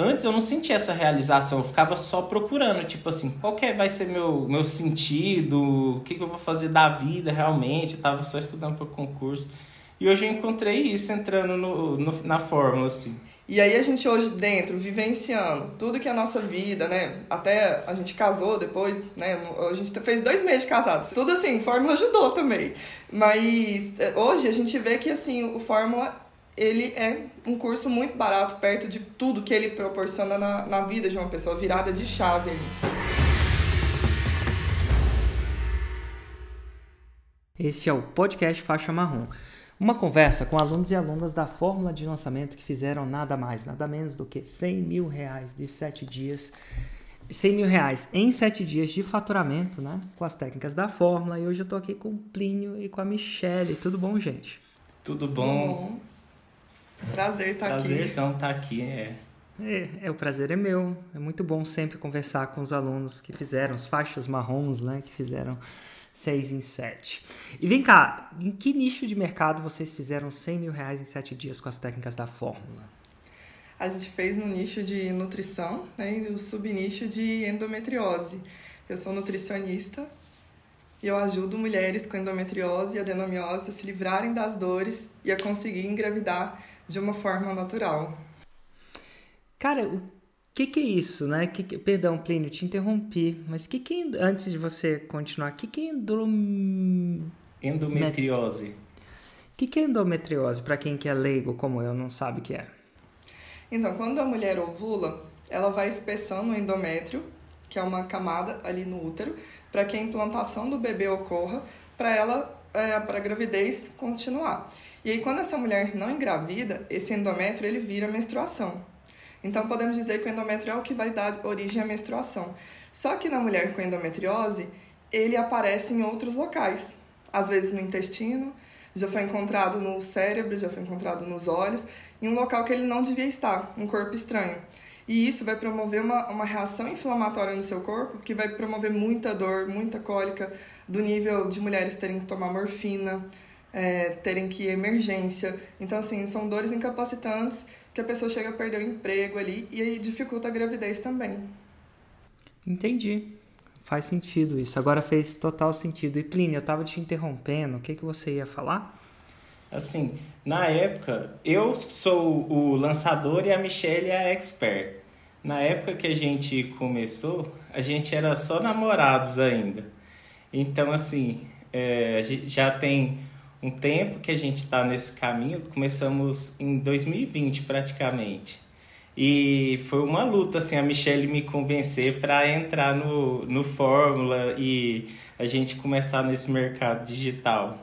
antes eu não sentia essa realização, eu ficava só procurando, tipo assim, qual que é, vai ser meu, meu sentido, o que, que eu vou fazer da vida realmente, eu tava só estudando para concurso. E hoje eu encontrei isso entrando no, no, na fórmula, assim. E aí a gente hoje dentro, vivenciando tudo que é a nossa vida, né? Até a gente casou depois, né? A gente fez dois meses de casados. Tudo assim, Fórmula ajudou também. Mas é, hoje a gente vê que assim, o Fórmula ele é um curso muito barato perto de tudo que ele proporciona na, na vida de uma pessoa, virada de chave ali. Esse é o podcast Faixa Marrom. Uma conversa com alunos e alunas da fórmula de lançamento que fizeram nada mais, nada menos do que 100 mil reais de 7 dias. 100 mil reais em 7 dias de faturamento, né? Com as técnicas da fórmula. E hoje eu tô aqui com o Plínio e com a Michelle. Tudo bom, gente? Tudo bom? Tudo bom. Prazer estar tá Prazer aqui. Prazer estar aqui, é. É, é, o prazer é meu. É muito bom sempre conversar com os alunos que fizeram, os faixas marrons, né? Que fizeram 6 em 7. E vem cá, em que nicho de mercado vocês fizeram 100 mil reais em 7 dias com as técnicas da fórmula? A gente fez no nicho de nutrição né, e no subnicho de endometriose. Eu sou nutricionista e eu ajudo mulheres com endometriose e adenomiose a se livrarem das dores e a conseguir engravidar de uma forma natural. Cara, o que, que é isso, né? Que, que, perdão, Plínio, te interrompi, mas que que antes de você continuar, o que, que é endom... endometriose? O que, que é endometriose para quem que é leigo como eu não sabe o que é? Então, quando a mulher ovula, ela vai espessando o endométrio, que é uma camada ali no útero, para que a implantação do bebê ocorra, para ela, é, para a gravidez continuar. E aí, quando essa mulher não engravida, esse endométrio ele vira menstruação. Então, podemos dizer que o endométrio é o que vai dar origem à menstruação. Só que na mulher com endometriose, ele aparece em outros locais. Às vezes no intestino, já foi encontrado no cérebro, já foi encontrado nos olhos, em um local que ele não devia estar, um corpo estranho. E isso vai promover uma, uma reação inflamatória no seu corpo, que vai promover muita dor, muita cólica, do nível de mulheres terem que tomar morfina, é, terem que ir emergência. Então, assim, são dores incapacitantes que a pessoa chega a perder o emprego ali e aí dificulta a gravidez também. Entendi. Faz sentido isso. Agora fez total sentido. E Plínio, eu estava te interrompendo. O que, que você ia falar? Assim, na época, eu sou o lançador e a Michelle é a expert. Na época que a gente começou, a gente era só namorados ainda. Então, assim, é, já tem um tempo que a gente está nesse caminho. Começamos em 2020 praticamente. E foi uma luta, assim, a Michelle me convencer para entrar no, no Fórmula e a gente começar nesse mercado digital.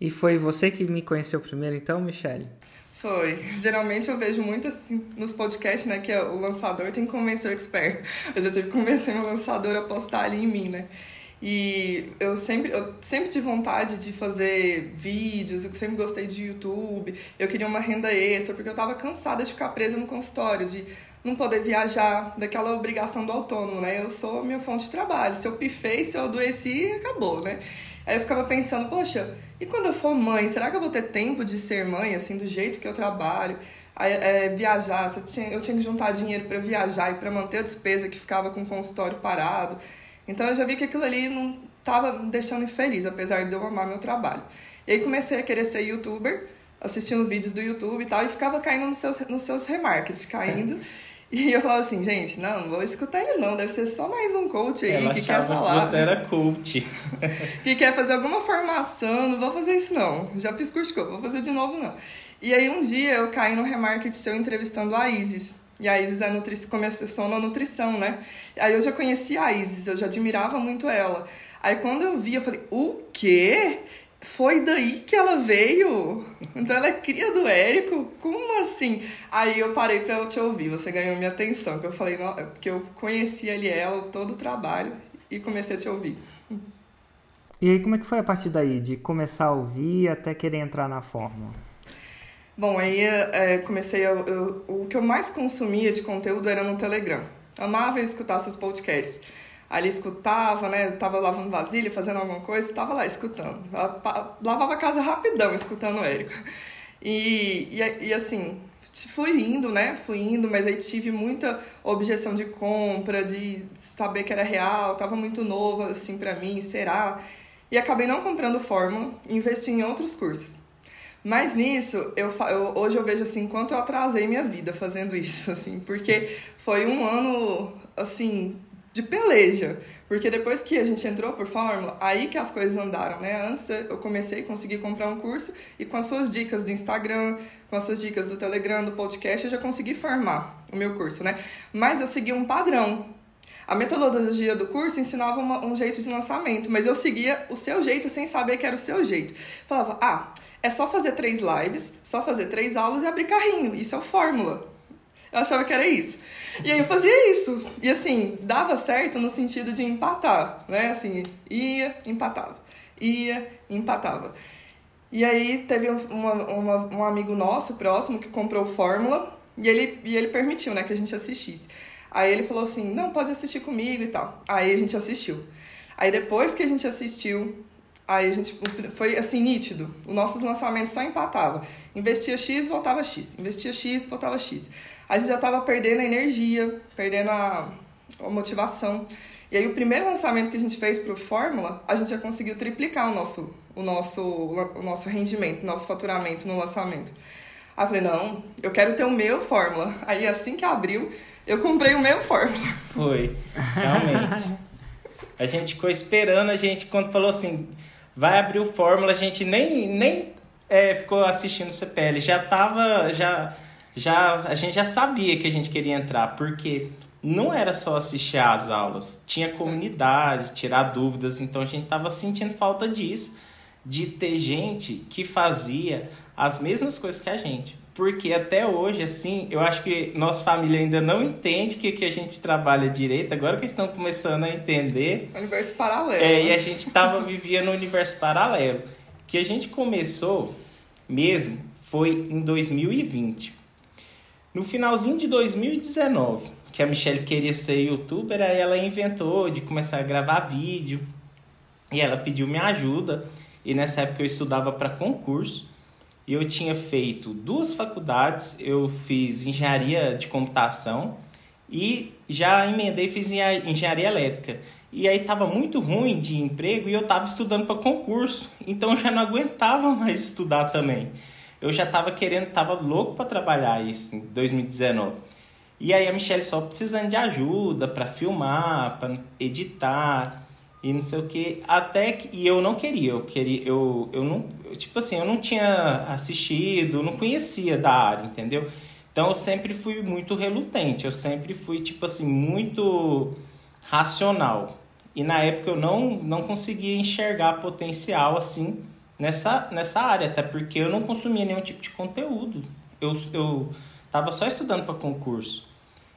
E foi você que me conheceu primeiro, então, Michelle? Foi. Geralmente eu vejo muito assim nos podcasts, né? Que o lançador tem que convencer o expert. Mas eu tive que convencer meu lançador a apostar ali em mim, né? E eu sempre, eu sempre tive vontade de fazer vídeos, eu sempre gostei de YouTube, eu queria uma renda extra, porque eu estava cansada de ficar presa no consultório, de não poder viajar, daquela obrigação do autônomo, né? Eu sou a minha fonte de trabalho, se eu pifei, se eu adoeci, acabou, né? Aí eu ficava pensando, poxa, e quando eu for mãe, será que eu vou ter tempo de ser mãe, assim, do jeito que eu trabalho? É, viajar, eu tinha que juntar dinheiro para viajar e para manter a despesa que ficava com o consultório parado. Então eu já vi que aquilo ali não estava me deixando infeliz, apesar de eu amar meu trabalho. E aí comecei a querer ser youtuber, assistindo vídeos do YouTube e tal, e ficava caindo nos seus, nos seus remarkets, caindo. E eu falava assim, gente, não, não vou escutar ele não, deve ser só mais um coach aí Ela que quer falar. Que você era coach. que quer fazer alguma formação, não vou fazer isso não. Já fiz curso de coach, vou fazer de novo não. E aí um dia eu caí no remarket seu entrevistando a Isis. E a Isis é nutri... começou na nutrição, né? Aí eu já conhecia a Isis, eu já admirava muito ela. Aí quando eu vi, eu falei, o quê? Foi daí que ela veio? Então ela é cria do Érico? Como assim? Aí eu parei pra eu te ouvir, você ganhou minha atenção. Que eu falei, não, porque eu conheci ali ela, todo o trabalho, e comecei a te ouvir. E aí, como é que foi a partir daí, de começar a ouvir até querer entrar na fórmula? Bom, aí é, comecei a, eu, o que eu mais consumia de conteúdo era no Telegram. Amava escutar seus podcasts. Ali escutava, né? Tava lavando vasilha, fazendo alguma coisa, estava lá escutando. Lavava a casa rapidão escutando o Érico. E, e, e assim, fui indo, né? Fui indo, mas aí tive muita objeção de compra, de saber que era real, tava muito nova assim para mim, será? E acabei não comprando fórmula, investi em outros cursos. Mas nisso, eu, eu, hoje eu vejo assim, quanto eu atrasei minha vida fazendo isso, assim, porque foi um ano, assim, de peleja. Porque depois que a gente entrou por Fórmula, aí que as coisas andaram, né? Antes eu comecei a conseguir comprar um curso e com as suas dicas do Instagram, com as suas dicas do Telegram, do podcast, eu já consegui formar o meu curso, né? Mas eu segui um padrão. A metodologia do curso ensinava uma, um jeito de lançamento, mas eu seguia o seu jeito sem saber que era o seu jeito. Falava, ah, é só fazer três lives, só fazer três aulas e abrir carrinho. Isso é o fórmula. Eu achava que era isso. E aí eu fazia isso. E assim, dava certo no sentido de empatar, né? Assim, ia, empatava. Ia, empatava. E aí teve uma, uma, um amigo nosso próximo que comprou Fórmula e ele, e ele permitiu, né, que a gente assistisse. Aí ele falou assim, não, pode assistir comigo e tal. Aí a gente assistiu. Aí depois que a gente assistiu, Aí a gente foi assim nítido. Os nossos lançamentos só empatava. Investia X, voltava X. Investia X, voltava X. A gente já estava perdendo a energia, perdendo a, a, motivação. E aí o primeiro lançamento que a gente fez para o Fórmula, a gente já conseguiu triplicar o nosso, o nosso, o nosso rendimento, nosso faturamento no lançamento. Aí eu falei, não, eu quero ter o meu Fórmula. Aí assim que abriu, eu comprei o meu Fórmula. Foi, realmente. a gente ficou esperando, a gente, quando falou assim, vai abrir o Fórmula, a gente nem, nem é, ficou assistindo o CPL, já tava, já, já, a gente já sabia que a gente queria entrar, porque não era só assistir às aulas, tinha comunidade, tirar dúvidas, então a gente tava sentindo falta disso, de ter gente que fazia as mesmas coisas que a gente. Porque até hoje, assim, eu acho que nossa família ainda não entende que, que a gente trabalha direito. Agora que estão começando a entender. Universo paralelo. É, e a gente estava vivendo no universo paralelo. Que a gente começou mesmo foi em 2020. No finalzinho de 2019, que a Michelle queria ser youtuber, aí ela inventou de começar a gravar vídeo. E ela pediu minha ajuda. E nessa época eu estudava para concurso eu tinha feito duas faculdades, eu fiz engenharia de computação e já emendei e fiz engenharia elétrica. E aí estava muito ruim de emprego e eu estava estudando para concurso, então eu já não aguentava mais estudar também. Eu já estava querendo, estava louco para trabalhar isso em 2019. E aí a Michelle só precisando de ajuda para filmar, para editar e não sei o que até que e eu não queria eu queria eu, eu não tipo assim eu não tinha assistido não conhecia da área entendeu? Então eu sempre fui muito relutante eu sempre fui tipo assim muito racional. E na época eu não não conseguia enxergar potencial assim nessa nessa área. Até porque eu não consumia nenhum tipo de conteúdo. Eu eu tava só estudando para concurso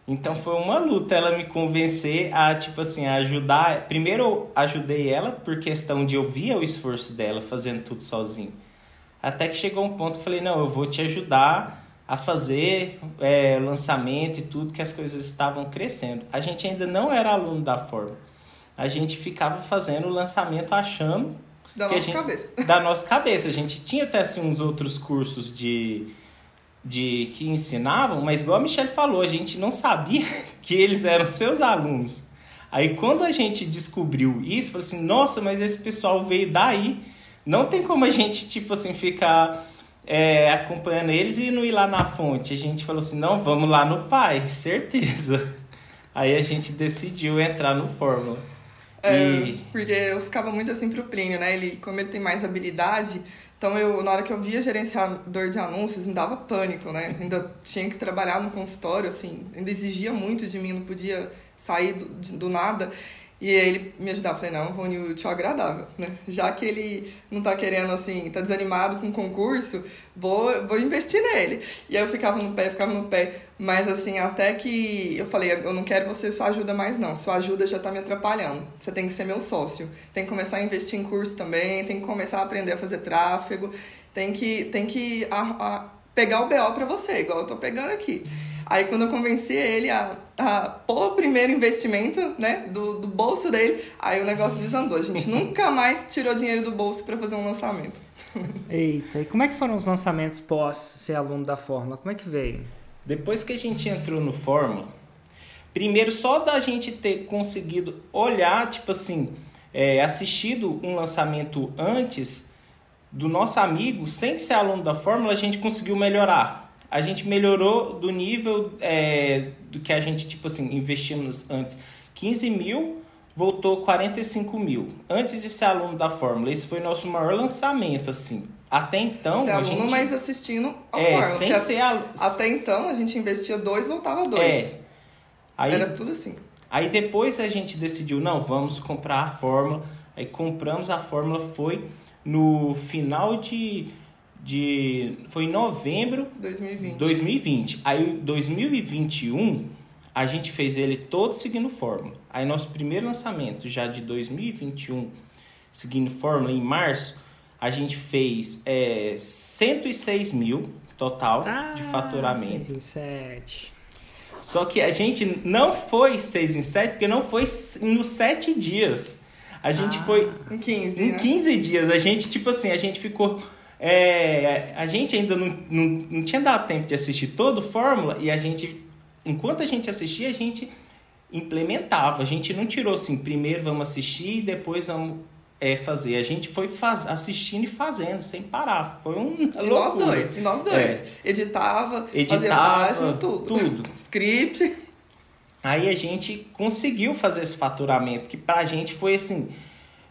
então foi uma luta ela me convencer a, tipo assim, a ajudar. Primeiro eu ajudei ela por questão de eu via o esforço dela fazendo tudo sozinho. Até que chegou um ponto que eu falei, não, eu vou te ajudar a fazer é, lançamento e tudo, que as coisas estavam crescendo. A gente ainda não era aluno da forma. A gente ficava fazendo o lançamento achando... Da nossa gente, cabeça. Da nossa cabeça. A gente tinha até assim, uns outros cursos de de que ensinavam, mas igual a Michelle falou, a gente não sabia que eles eram seus alunos. Aí quando a gente descobriu isso, falou assim, nossa, mas esse pessoal veio daí. Não tem como a gente, tipo assim, ficar é, acompanhando eles e não ir lá na fonte. A gente falou assim, não, vamos lá no pai, certeza. Aí a gente decidiu entrar no Fórmula. É, e... Porque eu ficava muito assim pro Plínio, né? Ele, como ele tem mais habilidade, então, eu, na hora que eu via gerenciador de anúncios, me dava pânico, né? Ainda tinha que trabalhar no consultório, assim, ainda exigia muito de mim, não podia sair do, do nada. E ele me ajudava. Falei, não, vou unir o agradável, né? Já que ele não tá querendo, assim, tá desanimado com o concurso, vou, vou investir nele. E aí eu ficava no pé, ficava no pé. Mas, assim, até que eu falei, eu não quero você sua ajuda mais, não. Sua ajuda já tá me atrapalhando. Você tem que ser meu sócio. Tem que começar a investir em curso também, tem que começar a aprender a fazer tráfego, tem que, tem que a, a pegar o BO para você, igual eu tô pegando aqui. Aí quando eu convenci ele a, a pôr o primeiro investimento, né, do, do bolso dele, aí o negócio desandou. A gente nunca mais tirou dinheiro do bolso para fazer um lançamento. Eita, e como é que foram os lançamentos pós ser aluno da Fórmula? Como é que veio? Depois que a gente entrou no Fórmula, primeiro só da gente ter conseguido olhar, tipo assim, é, assistido um lançamento antes do nosso amigo, sem ser aluno da Fórmula, a gente conseguiu melhorar. A gente melhorou do nível é, do que a gente, tipo assim, investimos antes 15 mil, voltou 45 mil. Antes de ser aluno da Fórmula, esse foi nosso maior lançamento, assim. Até então. Ser a aluno, gente... mas assistindo a é, Fórmula. Sem ser al... Até então a gente investia dois, voltava dois. É. Aí, Era tudo assim. Aí depois a gente decidiu, não, vamos comprar a Fórmula. Aí compramos a Fórmula, foi no final de. De foi em novembro 2020. 2020. Aí 2021 a gente fez ele todo seguindo Fórmula. Aí nosso primeiro lançamento já de 2021 seguindo Fórmula em março, a gente fez é, 106 mil total Ah, de faturamento. 6 em 7. Só que a gente não foi 6 em 7, porque não foi nos 7 dias. A gente Ah. foi Em 15, em né? 15 dias. A gente, tipo assim, a gente ficou. É, a gente ainda não, não, não tinha dado tempo de assistir todo o Fórmula e a gente, enquanto a gente assistia, a gente implementava. A gente não tirou assim, primeiro vamos assistir e depois vamos é, fazer. A gente foi faz, assistindo e fazendo, sem parar. Foi um. E nós dois, e nós dois. Editava, fazia Editava, página, tudo. tudo. Script. Aí a gente conseguiu fazer esse faturamento, que pra gente foi assim.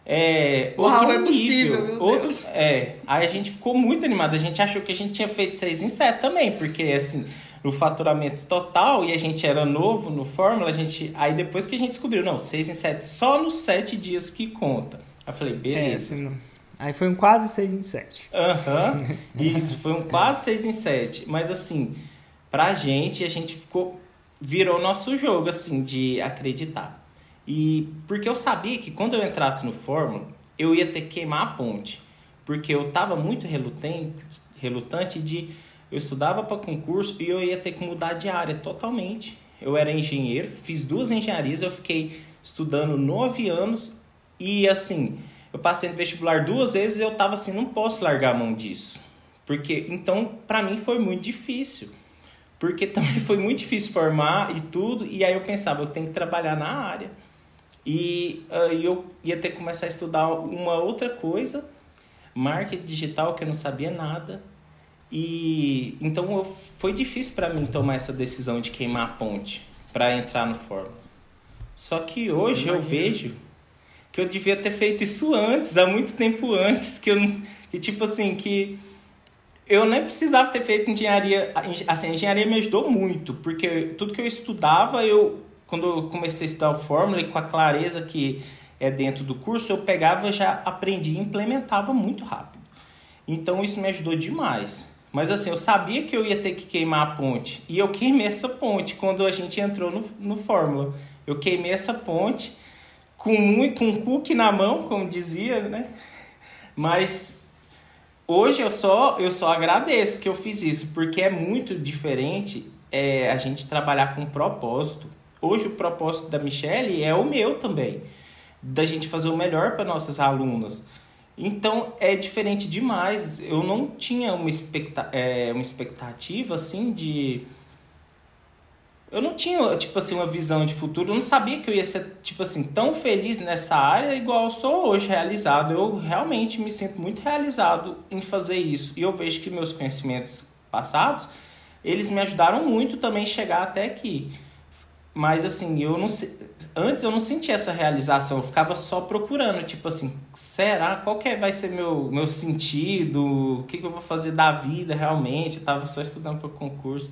É, Uau, outro é possível, nível, meu outro, Deus. É, aí a gente ficou muito animado. A gente achou que a gente tinha feito 6 em 7 também, porque assim, no faturamento total, e a gente era novo no Fórmula, a gente. Aí depois que a gente descobriu, não, 6 em 7, só nos 7 dias que conta. Aí eu falei, É, beleza. assim, não- Aí foi um quase 6 em 7. Aham, isso, foi um quase 6 em 7. Mas assim, pra gente, a gente ficou. Virou nosso jogo, assim, de acreditar. E porque eu sabia que quando eu entrasse no Fórmula, eu ia ter que queimar a ponte. Porque eu tava muito relutante, relutante de. Eu estudava para concurso e eu ia ter que mudar de área totalmente. Eu era engenheiro, fiz duas engenharias, eu fiquei estudando nove anos e assim, eu passei no vestibular duas vezes e eu tava assim, não posso largar a mão disso. Porque então, para mim foi muito difícil. Porque também foi muito difícil formar e tudo, e aí eu pensava, eu tenho que trabalhar na área. E aí eu ia ter que começar a estudar uma outra coisa, marketing digital, que eu não sabia nada. E então eu, foi difícil para mim tomar essa decisão de queimar a ponte para entrar no Fórmula. Só que hoje eu Imagino. vejo que eu devia ter feito isso antes, há muito tempo antes, que eu que tipo assim, que eu nem precisava ter feito engenharia, assim, a engenharia me ajudou muito, porque tudo que eu estudava, eu quando eu comecei a estudar o Fórmula e com a clareza que é dentro do curso, eu pegava, já aprendi e implementava muito rápido. Então isso me ajudou demais. Mas assim, eu sabia que eu ia ter que queimar a ponte. E eu queimei essa ponte quando a gente entrou no, no Fórmula. Eu queimei essa ponte com muito com um cookie na mão, como dizia, né? Mas hoje eu só eu só agradeço que eu fiz isso, porque é muito diferente é, a gente trabalhar com propósito. Hoje o propósito da Michelle é o meu também, da gente fazer o melhor para nossas alunas. Então é diferente demais. Eu não tinha uma, expecta é, uma expectativa assim de. Eu não tinha, tipo assim, uma visão de futuro. Eu não sabia que eu ia ser, tipo assim, tão feliz nessa área igual sou hoje, realizado. Eu realmente me sinto muito realizado em fazer isso. E eu vejo que meus conhecimentos passados, eles me ajudaram muito também a chegar até aqui. Mas assim, eu não antes eu não sentia essa realização, eu ficava só procurando, tipo assim, será qual que é- vai ser meu meu sentido? O que, que eu vou fazer da vida realmente? Eu tava só estudando para concurso.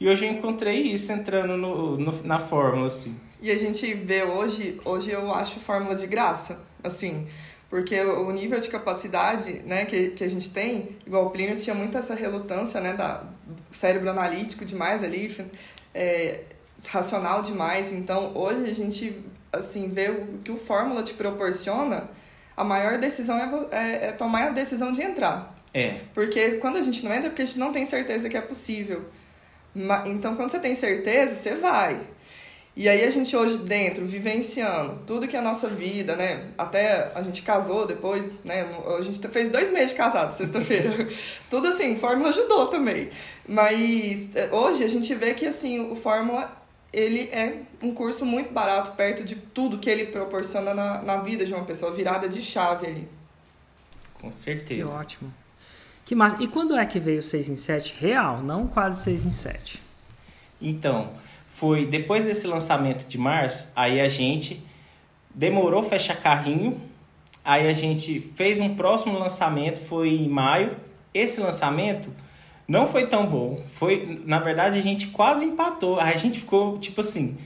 E hoje eu encontrei isso entrando no, no- na fórmula assim. E a gente vê hoje, hoje eu acho fórmula de graça, assim, porque o nível de capacidade, né, que, que a gente tem, igual o Plínio tinha muito essa relutância, né, da cérebro analítico demais ali, é, racional demais, então hoje a gente, assim, vê o que o fórmula te proporciona, a maior decisão é, é, é tomar a decisão de entrar. É, Porque quando a gente não entra, é porque a gente não tem certeza que é possível. Então, quando você tem certeza, você vai. E aí a gente hoje dentro, vivenciando tudo que é a nossa vida, né? Até a gente casou depois, né? A gente fez dois meses de casado, sexta-feira. tudo assim, Fórmula ajudou também. Mas é, hoje a gente vê que assim, o Fórmula ele é um curso muito barato perto de tudo que ele proporciona na, na vida de uma pessoa, virada de chave ali. Com certeza. Que ótimo. Que massa. E quando é que veio o 6 em 7 real, não quase 6 em 7? Então, foi depois desse lançamento de março, aí a gente demorou fechar carrinho, aí a gente fez um próximo lançamento, foi em maio. Esse lançamento não foi tão bom. Foi, na verdade, a gente quase empatou. Aí a gente ficou tipo assim,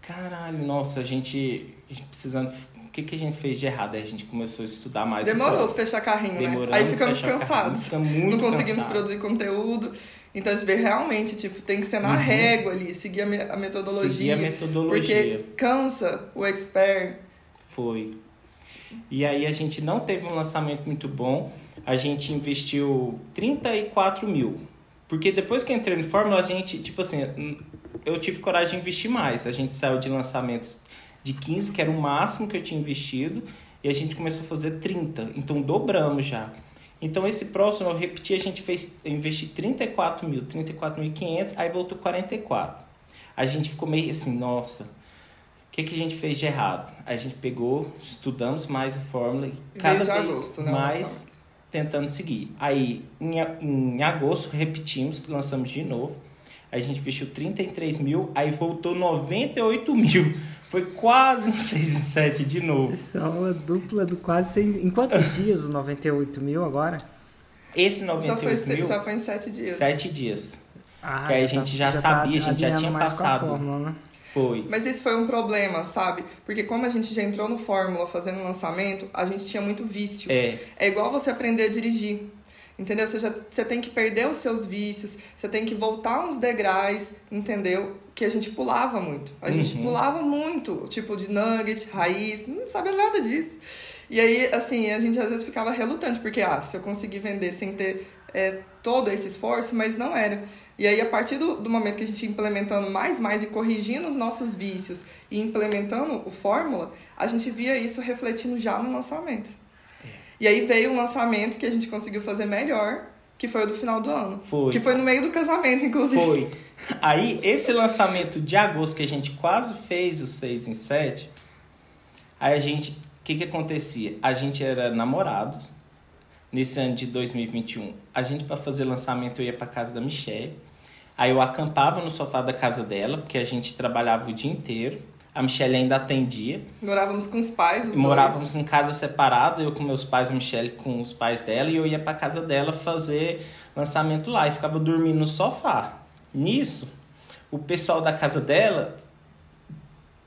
caralho, nossa, a gente, a gente precisando o que, que a gente fez de errado? Aí a gente começou a estudar mais. Demorou fechar carrinho, Demoramos né? Aí ficamos cansados. carrinho, ficamos muito não conseguimos cansados. produzir conteúdo. Então a gente vê realmente, tipo, tem que ser na Uhum. régua ali, seguir a, me- a metodologia. Seguir a metodologia. Porque cansa o expert. Foi. E aí a gente não teve um lançamento muito bom. A gente investiu 34 mil. Porque depois que eu entrei no Fórmula, a gente, tipo assim, eu tive coragem de investir mais. A gente saiu de lançamentos de 15, que era o máximo que eu tinha investido, e a gente começou a fazer 30. Então dobramos já. Então esse próximo, eu repeti, a gente fez, eu investi 34 mil, 34.500, aí voltou 44. A gente ficou meio assim, nossa, o que, que a gente fez de errado? A gente pegou, estudamos mais o Fórmula e cada vez agosto, né, mais. Tentando seguir. Aí em, em agosto repetimos, lançamos de novo. Aí a gente investiu 33 mil, aí voltou 98 mil. Foi quase um 6 em 7 de novo. Vocês são a dupla do quase 6. Em quantos dias os 98 mil agora? Esse Já 98 foi, se- mil, já foi em sete dias. 7 dias. Ah, Que aí a gente já sabia, a gente já tinha passado. fórmula, né? Foi. Mas esse foi um problema, sabe? Porque como a gente já entrou no Fórmula fazendo lançamento, a gente tinha muito vício. É, É igual você aprender a dirigir. Entendeu? Você, já, você tem que perder os seus vícios, você tem que voltar uns degraus, entendeu? Que a gente pulava muito. A gente Uhum. pulava muito, tipo de nugget, raiz, não sabia nada disso. E aí, assim, a gente às vezes ficava relutante, porque, ah, se eu conseguir vender sem ter é, todo esse esforço, mas não era. E aí, a partir do, do momento que a gente ia implementando mais, mais e corrigindo os nossos vícios e implementando o Fórmula, a gente via isso refletindo já no lançamento. E aí veio um lançamento que a gente conseguiu fazer melhor, que foi o do final do ano. Foi. Que foi no meio do casamento, inclusive. Foi. Aí, esse lançamento de agosto que a gente quase fez o 6 em 7, aí a gente. O que que acontecia? A gente era namorados nesse ano de 2021. A gente, para fazer lançamento, eu ia para casa da Michelle. Aí eu acampava no sofá da casa dela, porque a gente trabalhava o dia inteiro. A Michelle ainda atendia. Morávamos com os pais, os Morávamos dois. em casa separada, eu com meus pais, a Michelle com os pais dela, e eu ia pra casa dela fazer lançamento lá e ficava dormindo no sofá. Nisso, o pessoal da casa dela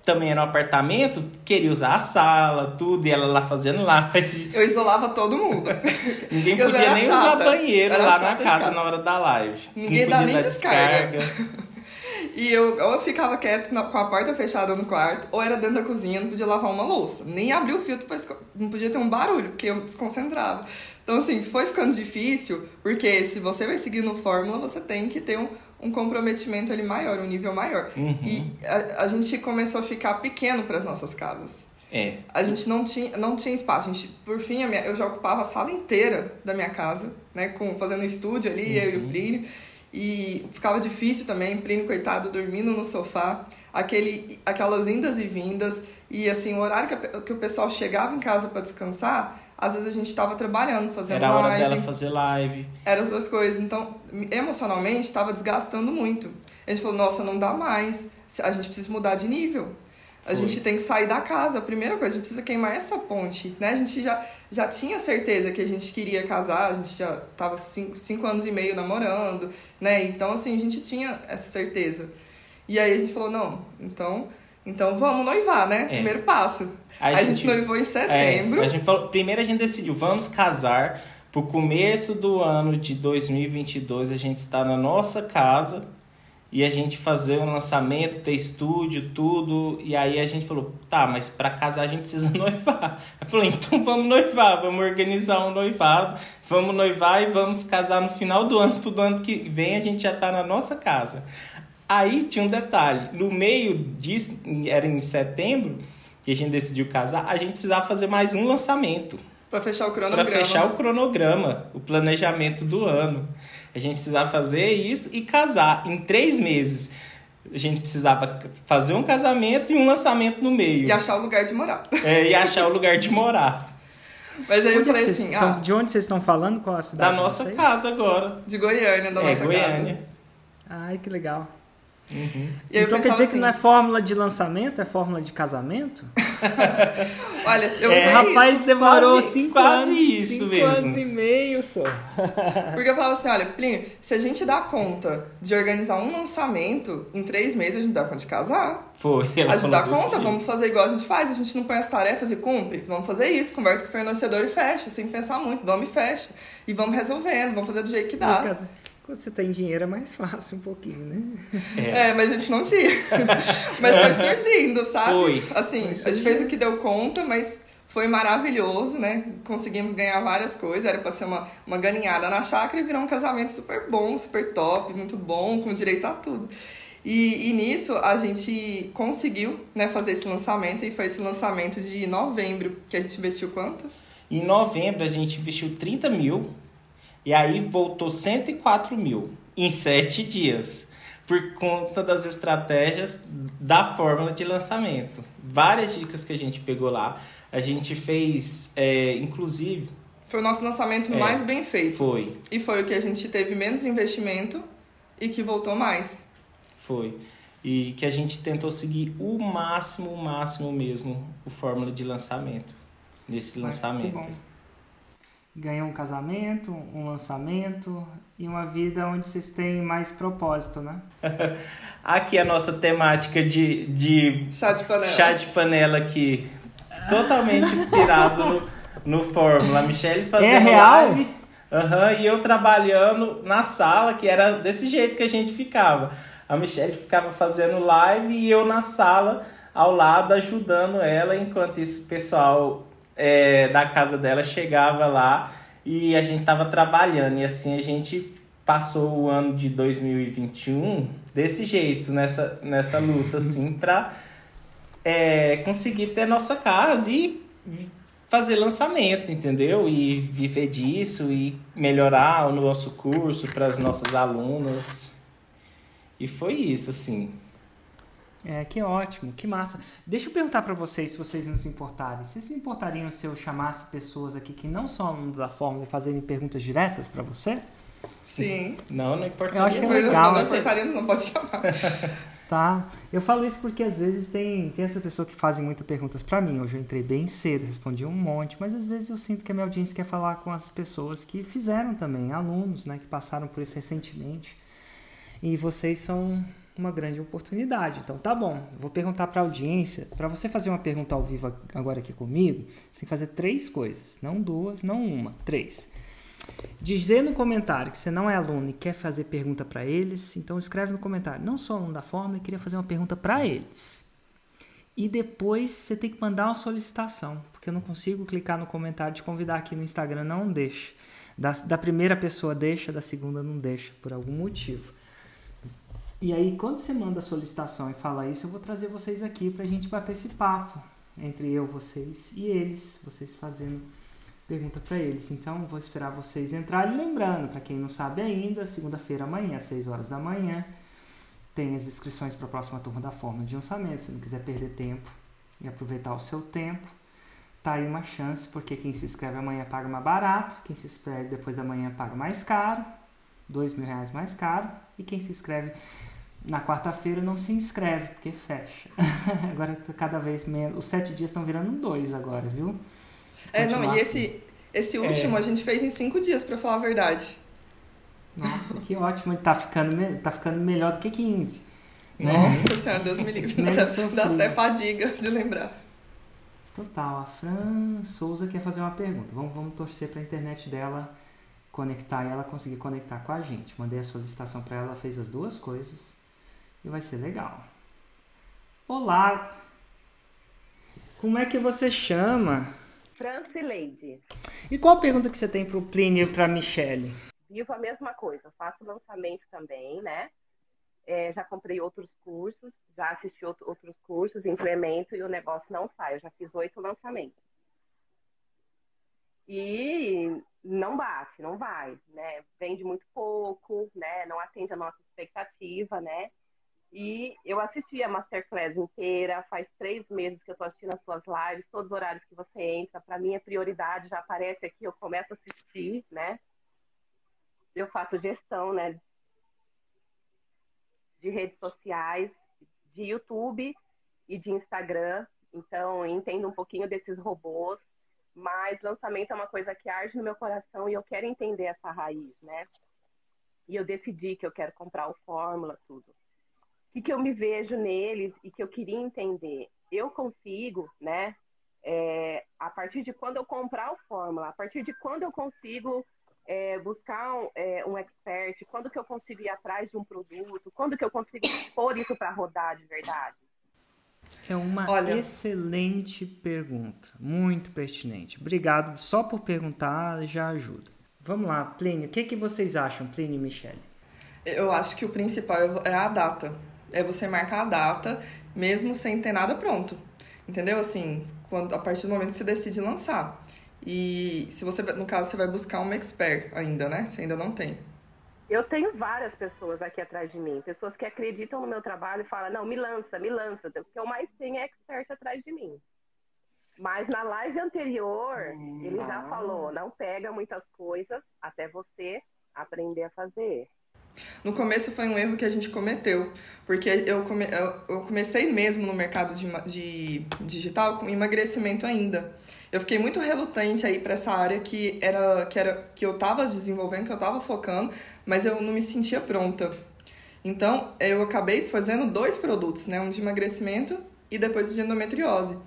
também era um apartamento, queria usar a sala, tudo, e ela lá fazendo live. Eu isolava todo mundo. Ninguém Porque podia nem chata. usar banheiro Era lá na casa na hora da live. Ninguém dá nem descarga. E eu, ou eu ficava quieto na- com a porta fechada no quarto, ou era dentro da cozinha, não podia lavar uma louça. Nem abrir o filtro, pra esco- não podia ter um barulho, porque eu me desconcentrava. Então, assim, foi ficando difícil, porque se você vai seguir no Fórmula, você tem que ter um, um comprometimento ali maior, um nível maior. Uhum. E a, a gente começou a ficar pequeno para as nossas casas. É, A gente não tinha, não tinha espaço. A gente, por fim, minha- eu já ocupava a sala inteira da minha casa, né? Com, fazendo estúdio ali, eu e o Plínio. E ficava difícil também, Plínio, coitado, dormindo no sofá. Aquele, aquelas indas e vindas. E, assim, o horário que, a que o pessoal chegava em casa para descansar, às vezes a gente estava trabalhando, fazendo era a hora live. dela fazer live. Eram as duas coisas. Então, emocionalmente, estava desgastando muito. A gente falou, nossa, não dá mais. A gente precisa mudar de nível. A Foi. gente tem que sair da casa. A primeira coisa, a gente precisa queimar essa ponte. Né? A gente já, já tinha certeza que a gente queria casar. A gente já estava cinco, cinco anos e meio namorando. Né? Então, assim, a gente tinha essa certeza. E aí a gente falou, não, então... Então vamos noivar, né? É. Primeiro passo. Aí a gente noivou em setembro. É, a gente falou, primeiro a gente decidiu, vamos casar. Pro começo do ano de 2022, a gente está na nossa casa e a gente fazer um lançamento, ter estúdio, tudo. E aí a gente falou, tá, mas para casar a gente precisa noivar. Eu falei, então vamos noivar, vamos organizar um noivado, vamos noivar e vamos casar no final do ano, pro do ano que vem a gente já tá na nossa casa. Aí tinha um detalhe, no meio disso, era em setembro, que a gente decidiu casar, a gente precisava fazer mais um lançamento. Pra fechar o cronograma. Para fechar o cronograma, o planejamento do ano. A gente precisava fazer isso e casar em três meses. A gente precisava fazer um casamento e um lançamento no meio. E achar o lugar de morar. É, e achar o lugar de morar. Mas aí eu Onde falei vocês assim, estão- ah, de onde vocês estão falando? Qual a Da cidade? de nossa vocês? casa agora. de Goiânia, da é, nossa Goiânia. casa. Ai, que legal. E aí eu então quer dizer assim, que não é fórmula de lançamento, é fórmula de casamento? olha, eu É, Rapaz, isso. demorou quase- cinco quase anos. isso cinco mesmo. anos e meio só. Porque eu falava assim, olha, Plínio, se a gente dá conta de organizar um lançamento, em três meses a gente dá conta de casar. Foi. A gente dá conta, jeito. vamos fazer igual a gente faz, a gente não põe as tarefas e cumpre. Vamos fazer isso, conversa com o fornecedor e fecha, sem pensar muito. Vamos e fecha. E vamos resolvendo, vamos fazer do jeito que dá. Lucas, Quando você tem dinheiro é mais fácil um pouquinho, né? É, mas a gente não tinha. mas foi surgindo, sabe? Foi. Assim, Foi a gente fez o que deu conta, mas foi maravilhoso, né? Conseguimos ganhar várias coisas. Era pra ser uma, uma galinhada na chácara e virou um casamento super bom, super top, muito bom, com direito a tudo. E, e nisso a gente conseguiu né, fazer esse lançamento e foi esse lançamento de novembro que a gente investiu quanto? Em novembro a gente investiu 30 mil e aí voltou 104 mil em sete dias. Por conta das estratégias da fórmula de lançamento. Várias dicas que a gente pegou lá. A gente fez, é, inclusive, Foi o nosso lançamento É. mais bem feito. foi, E foi o que a gente teve menos investimento e que voltou mais. foi. E que a gente tentou seguir o máximo, o máximo mesmo, o fórmula de lançamento. Nesse lançamento. Ganhou um casamento, um lançamento e uma vida onde vocês têm mais propósito, né? Aqui a nossa temática de, de Chá de panela. chá de panela aqui, totalmente inspirado no, no Fórmula. A Michelle fazendo É real? live aham, e eu trabalhando na sala, que era desse jeito que a gente ficava. A Michelle ficava fazendo live e eu na sala ao lado ajudando ela, enquanto isso o pessoal é, da casa dela chegava lá e a gente tava trabalhando. E assim a gente passou o ano de 2021 desse jeito, nessa, nessa luta, assim, pra é, conseguir ter nossa casa e fazer lançamento, entendeu? E viver disso e melhorar o nosso curso para as nossas alunas. E foi isso, assim. É, que ótimo, que massa. Deixa eu perguntar pra vocês, se vocês não se importarem. Vocês se importariam se eu chamasse pessoas aqui que não são alunos da Fórmula e fazerem perguntas diretas pra você? Sim. Não, não importa. Eu acho que é legal, não mas- acertaríamos, não pode chamar. Tá. Eu falo isso porque às vezes tem, tem essa pessoa que fazem muitas perguntas pra mim. Hoje eu entrei bem cedo, respondi um monte, mas às vezes eu sinto que a minha audiência quer falar com as pessoas que fizeram também, alunos, né, que passaram por isso recentemente. E vocês são uma grande oportunidade. Então, tá bom. Vou perguntar pra audiência. Pra você fazer uma pergunta ao vivo agora aqui comigo, você tem que fazer três coisas, não duas, não uma, três. Dizer no comentário que você não é aluno e quer fazer pergunta para eles, então escreve no comentário. Não sou aluno da Fórmula e queria fazer uma pergunta para eles. E depois você tem que mandar uma solicitação, porque eu não consigo clicar no comentário de convidar aqui no Instagram, não deixa. Da, da primeira pessoa deixa, da segunda não deixa, por algum motivo. E aí, quando você manda a solicitação e fala isso, eu vou trazer vocês aqui pra gente bater esse papo entre eu, vocês e eles, vocês fazendo pergunta para eles. Então, vou esperar vocês entrarem. Lembrando, para quem não sabe ainda, segunda-feira amanhã, às 6 horas da manhã, tem as inscrições para a próxima turma da Fórmula de Lançamento. Se não quiser perder tempo e aproveitar o seu tempo, tá aí uma chance, porque quem se inscreve amanhã paga mais barato, quem se inscreve depois da manhã paga mais caro, dois mil reais mais caro, e quem se inscreve na quarta-feira não se inscreve, porque fecha. agora tá cada vez menos. Os sete dias estão virando dois agora, viu? É, não, e assim. esse, esse último a gente fez em cinco dias, pra falar a verdade. Nossa, que ótimo. Tá ficando, tá ficando melhor do que 15. Né? Nossa senhora, Deus me livre. Dá, dá até fadiga de lembrar. Total. A Fran Souza quer fazer uma pergunta. Vamos, vamos torcer para a internet dela conectar e ela conseguir conectar com a gente. Mandei a solicitação para ela, ela fez as duas coisas e vai ser legal. Olá! Como é que você chama? Francileide, E qual a pergunta que você tem pro Plínio e pra Michelle? vivo a mesma coisa, faço lançamento também, né? é, já comprei outros cursos, já assisti outros cursos, implemento e o negócio não sai. Eu já fiz oito lançamentos. E não bate, não vai, né? Vende muito pouco, né? Não atende a nossa expectativa, né? E eu assisti a Masterclass inteira, faz três meses que eu estou assistindo as suas lives, todos os horários que você entra, para mim a prioridade já aparece aqui, eu começo a assistir, né? Eu faço gestão, né? De redes sociais, de YouTube e de Instagram, então entendo um pouquinho desses robôs, mas lançamento é uma coisa que arde no meu coração e eu quero entender essa raiz, né? E eu decidi que eu quero comprar o Fórmula, tudo que, que eu me vejo neles e que eu queria entender. Eu consigo, né? É, a partir de quando eu comprar o Fórmula, a partir de quando eu consigo é, buscar um, é, um, expert, quando que eu consigo ir atrás de um produto, quando que eu consigo pôr isso para rodar de verdade? É uma Olha... excelente pergunta, muito pertinente. Obrigado, só por perguntar já ajuda. Vamos lá, Plínio, o que, que vocês acham, Plínio e Michele? Eu acho que o principal é a data é você marcar a data, mesmo sem ter nada pronto. Entendeu? Assim, quando, a partir do momento que você decide lançar. E se você, no caso, você vai buscar uma expert ainda, né? Você ainda não tem. Eu tenho várias pessoas aqui atrás de mim, pessoas que acreditam no meu trabalho e falam, não, me lança, me lança. O que eu mais tenho é expert atrás de mim. Mas na live anterior, hum, ele já falou, não pega muitas coisas até você aprender a fazer. No começo foi um erro que a gente cometeu, porque eu, come, eu comecei mesmo no mercado de, de digital com emagrecimento ainda. Eu fiquei muito relutante aí para essa área que era que era que eu estava desenvolvendo, que eu estava focando, mas eu não me sentia pronta. Então, eu acabei fazendo dois produtos, né, um de emagrecimento e depois o de endometriose.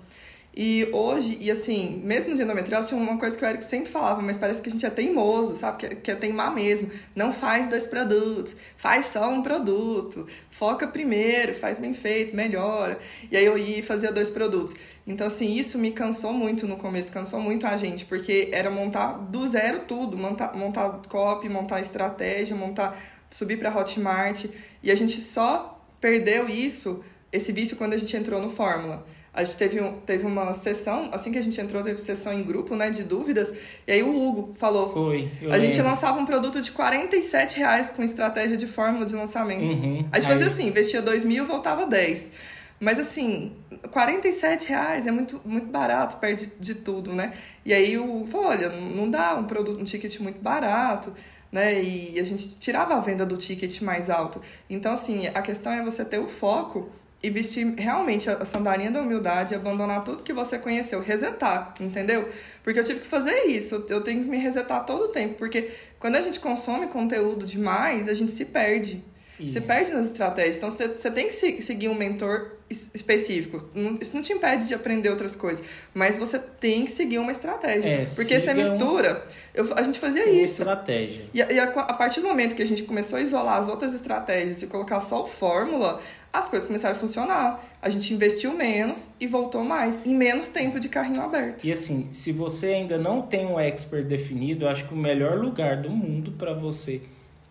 E hoje, e assim, mesmo de endometriose, tinha uma coisa que o Eric sempre falava, mas parece que a gente é teimoso, sabe? Que, que é teimar mesmo. Não faz dois produtos, faz só um produto. Foca primeiro, faz bem feito, melhora. E aí eu ia e fazia dois produtos. Então, assim, isso me cansou muito no começo, cansou muito a gente, porque era montar do zero tudo, montar, montar copy, montar estratégia, montar, subir para Hotmart. E a gente só perdeu isso, esse vício, quando a gente entrou no Fórmula. A gente teve, um, teve uma sessão, assim que a gente entrou, teve sessão em grupo, né, de dúvidas. E aí o Hugo falou. Foi. a lembro. gente lançava um produto de 47 reais com estratégia de fórmula de lançamento. Uhum, a gente aí... fazia assim, investia 2 mil, voltava 10. Mas assim, 47 reais é muito, muito barato, perde de tudo, né? E aí o Hugo falou, olha, não dá um produto, um ticket muito barato. Né? E a gente tirava a venda do ticket mais alto. Então, assim, a questão é você ter o foco e vestir realmente a sandalinha da humildade, abandonar tudo que você conheceu, resetar, entendeu? Porque eu tive que fazer isso, eu tenho que me resetar todo o tempo, porque quando a gente consome conteúdo demais, a gente se perde. Você perde nas estratégias. Então, você tem que seguir um mentor específico. Isso não te impede de aprender outras coisas. Mas você tem que seguir uma estratégia. É, porque você mistura. Eu, a gente fazia uma isso. estratégia. E, e a, a, partir do momento que a gente começou a isolar as outras estratégias e colocar só o fórmula, as coisas começaram a funcionar. A gente investiu menos e voltou mais, em menos tempo de carrinho aberto. E assim, se você ainda não tem um expert definido, eu acho que o melhor lugar do mundo para você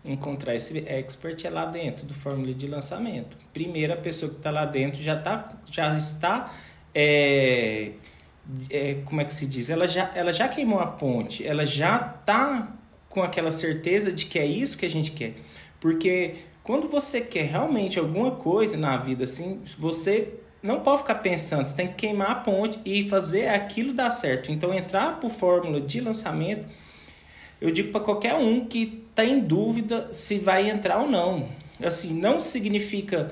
encontrar esse expert é lá dentro do fórmula de lançamento. Primeira pessoa que está lá dentro já, tá, já está. É, é, como é que se diz? Ela já, ela já queimou a ponte, ela já está com aquela certeza de que é isso que a gente quer. Porque quando você quer realmente alguma coisa na vida, assim, você não pode ficar pensando, você tem que queimar a ponte e fazer aquilo dar certo. Então, entrar por fórmula de lançamento eu digo para qualquer um que está em dúvida se vai entrar ou não. Assim, não significa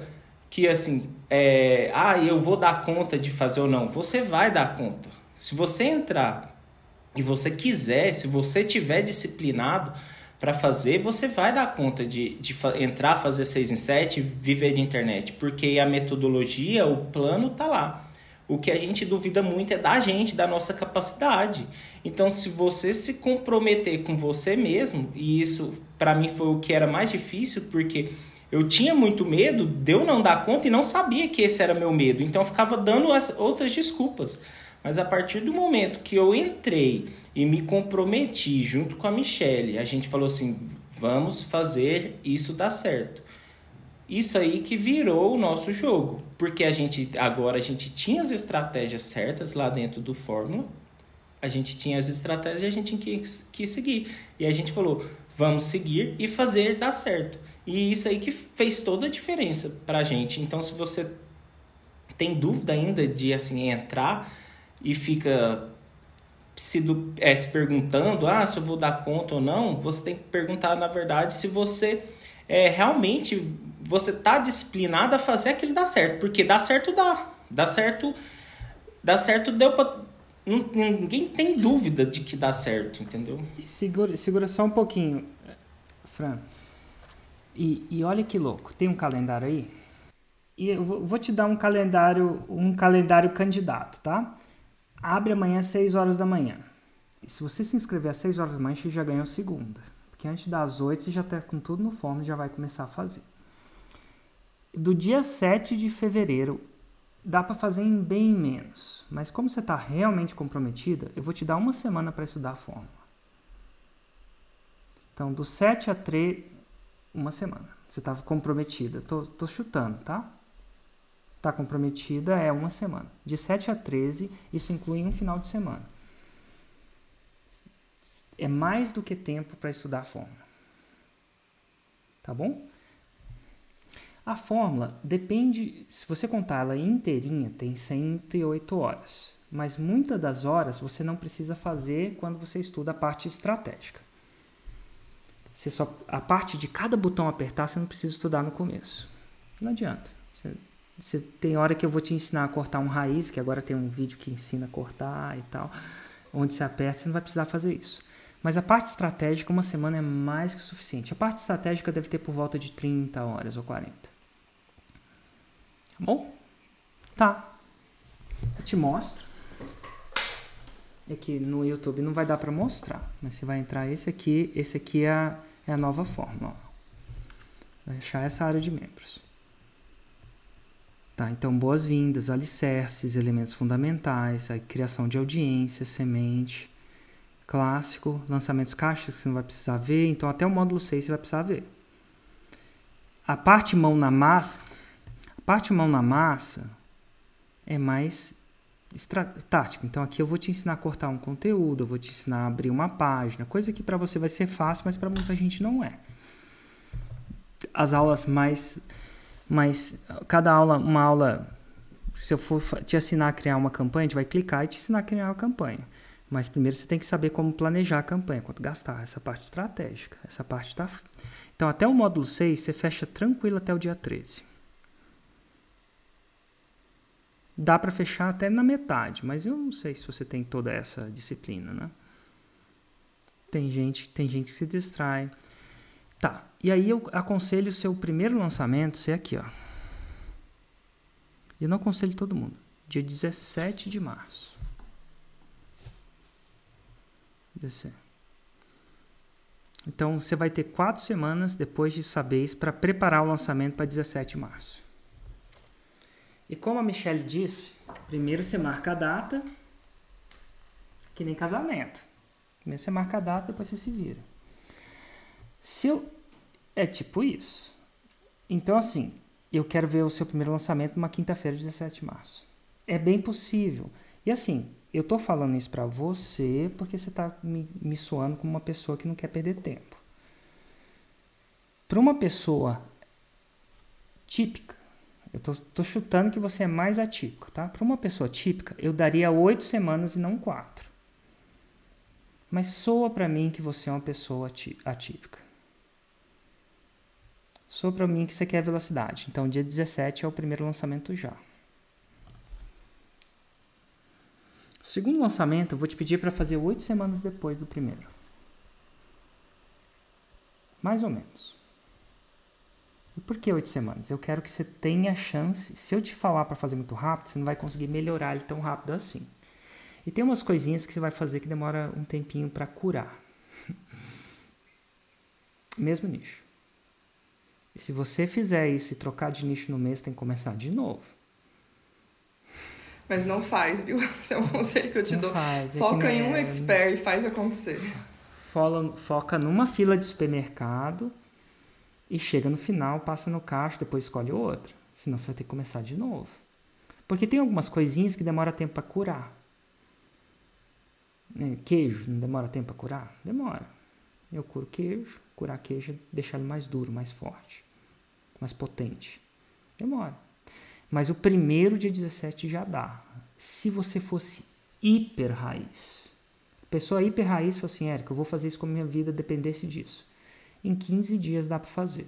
que assim, é, ah, eu vou dar conta de fazer ou não. Você vai dar conta. Se você entrar e você quiser, se você tiver disciplinado para fazer, você vai dar conta de, de entrar, fazer 6 em 7, viver de internet, porque a metodologia, o plano tá lá. O que a gente duvida muito é da gente, da nossa capacidade. Então, se você se comprometer com você mesmo, e isso para mim foi o que era mais difícil, porque eu tinha muito medo de eu não dar conta e não sabia que esse era meu medo. Então, eu ficava dando as outras desculpas. Mas a partir do momento que eu entrei e me comprometi junto com a Michelle, a gente falou assim: vamos fazer isso dar certo. Isso aí que virou o nosso jogo, porque a gente agora a gente tinha as estratégias certas lá dentro do Fórmula, a gente tinha as estratégias e a gente quis, quis seguir. E a gente falou, vamos seguir e fazer dar certo. E isso aí que fez toda a diferença pra gente. Então, se você tem dúvida ainda de assim entrar e fica se, do, é, se perguntando ah, se eu vou dar conta ou não, você tem que perguntar, na verdade, se você é, realmente você tá disciplinado a fazer aquilo dar certo. Porque dá certo, dá. Dá certo, dá certo, deu pra. Ninguém tem dúvida de que dá certo, entendeu? Segura, segura só um pouquinho, Fran. E, e olha que louco, tem um calendário aí? E eu vou te dar um calendário, um calendário candidato, tá? Abre amanhã às 6 horas da manhã. E se você se inscrever às 6 horas da manhã, você já ganhou segunda. Porque antes das 8 você já está com tudo no forno e já vai começar a fazer. Do dia 7 de fevereiro, dá para fazer em bem menos. Mas como você está realmente comprometida, eu vou te dar uma semana para estudar a fórmula. Então, do 7 a 3, uma semana. Você estava comprometida. Tô, tô chutando, tá? Tá comprometida é uma semana. De 7 a 13, isso inclui um final de semana. É mais do que tempo para estudar a fórmula. Tá bom? A fórmula depende, se você contar ela inteirinha, tem 108 horas. Mas muitas das horas você não precisa fazer quando você estuda a parte estratégica. Você só, a parte de cada botão apertar, você não precisa estudar no começo. Não adianta. Você, você, tem hora que eu vou te ensinar a cortar um raiz, que agora tem um vídeo que ensina a cortar e tal. Onde você aperta, você não vai precisar fazer isso. Mas a parte estratégica, uma semana é mais que suficiente. A parte estratégica deve ter por volta de 30 horas ou 40. Bom? Tá. Eu te mostro. É que no YouTube não vai dar para mostrar, mas você vai entrar esse aqui, esse aqui é a, é a nova forma. Ó. Vai achar essa área de membros. Tá, então, boas-vindas, alicerces, elementos fundamentais, a criação de audiência, semente, clássico, lançamentos caixas que você não vai precisar ver, então até o módulo 6 você vai precisar ver. A parte mão na massa, parte mão na massa é mais tático. Então aqui eu vou te ensinar a cortar um conteúdo, eu vou te ensinar a abrir uma página, coisa que para você vai ser fácil, mas para muita gente não é. As aulas mais mais cada aula, uma aula se eu for te ensinar a criar uma campanha, a gente vai clicar e te ensinar a criar uma campanha. Mas primeiro você tem que saber como planejar a campanha, quanto gastar, essa parte estratégica. Essa parte tá Então até o módulo 6 você fecha tranquilo até o dia 13. Dá para fechar até na metade, mas eu não sei se você tem toda essa disciplina, né? Tem gente, tem gente que se distrai. Tá. E aí eu aconselho o seu primeiro lançamento ser aqui, ó. Eu não aconselho todo mundo. Dia 17 de março. Então você vai ter quatro semanas depois de saber para preparar o lançamento para 17 de março. E como a Michelle disse, primeiro você marca a data, que nem casamento. Primeiro você marca a data, depois você se vira. Se eu... É tipo isso. Então, assim, eu quero ver o seu primeiro lançamento numa quinta-feira, 17 de março. É bem possível. E assim, eu tô falando isso para você porque você tá me, me soando como uma pessoa que não quer perder tempo. Para uma pessoa típica, eu tô, tô chutando que você é mais atípico, tá? Para uma pessoa típica, eu daria oito semanas e não quatro. Mas soa para mim que você é uma pessoa atípica. Soa para mim que você quer velocidade. Então, dia 17 é o primeiro lançamento já. Segundo lançamento, eu vou te pedir para fazer oito semanas depois do primeiro. Mais ou menos. Por que oito semanas? Eu quero que você tenha chance. Se eu te falar para fazer muito rápido, você não vai conseguir melhorar ele tão rápido assim. E tem umas coisinhas que você vai fazer que demora um tempinho para curar. Mesmo nicho. E se você fizer isso e trocar de nicho no mês, tem que começar de novo. Mas não faz, viu? Esse é um conselho que eu te não dou. Faz, é Foca é em um expert e faz acontecer. Foca numa fila de supermercado e chega no final, passa no caixa, depois escolhe outra. Senão você vai ter que começar de novo. Porque tem algumas coisinhas que demora tempo para curar. Né? Queijo, não demora tempo para curar? Demora. Eu curo queijo, curar queijo é deixar ele mais duro, mais forte, mais potente. Demora. Mas o primeiro dia 17 já dá. Se você fosse hiper raiz, pessoa hiper raiz falou assim, Érica, eu vou fazer isso com a minha vida, dependesse disso. Em 15 dias dá para fazer.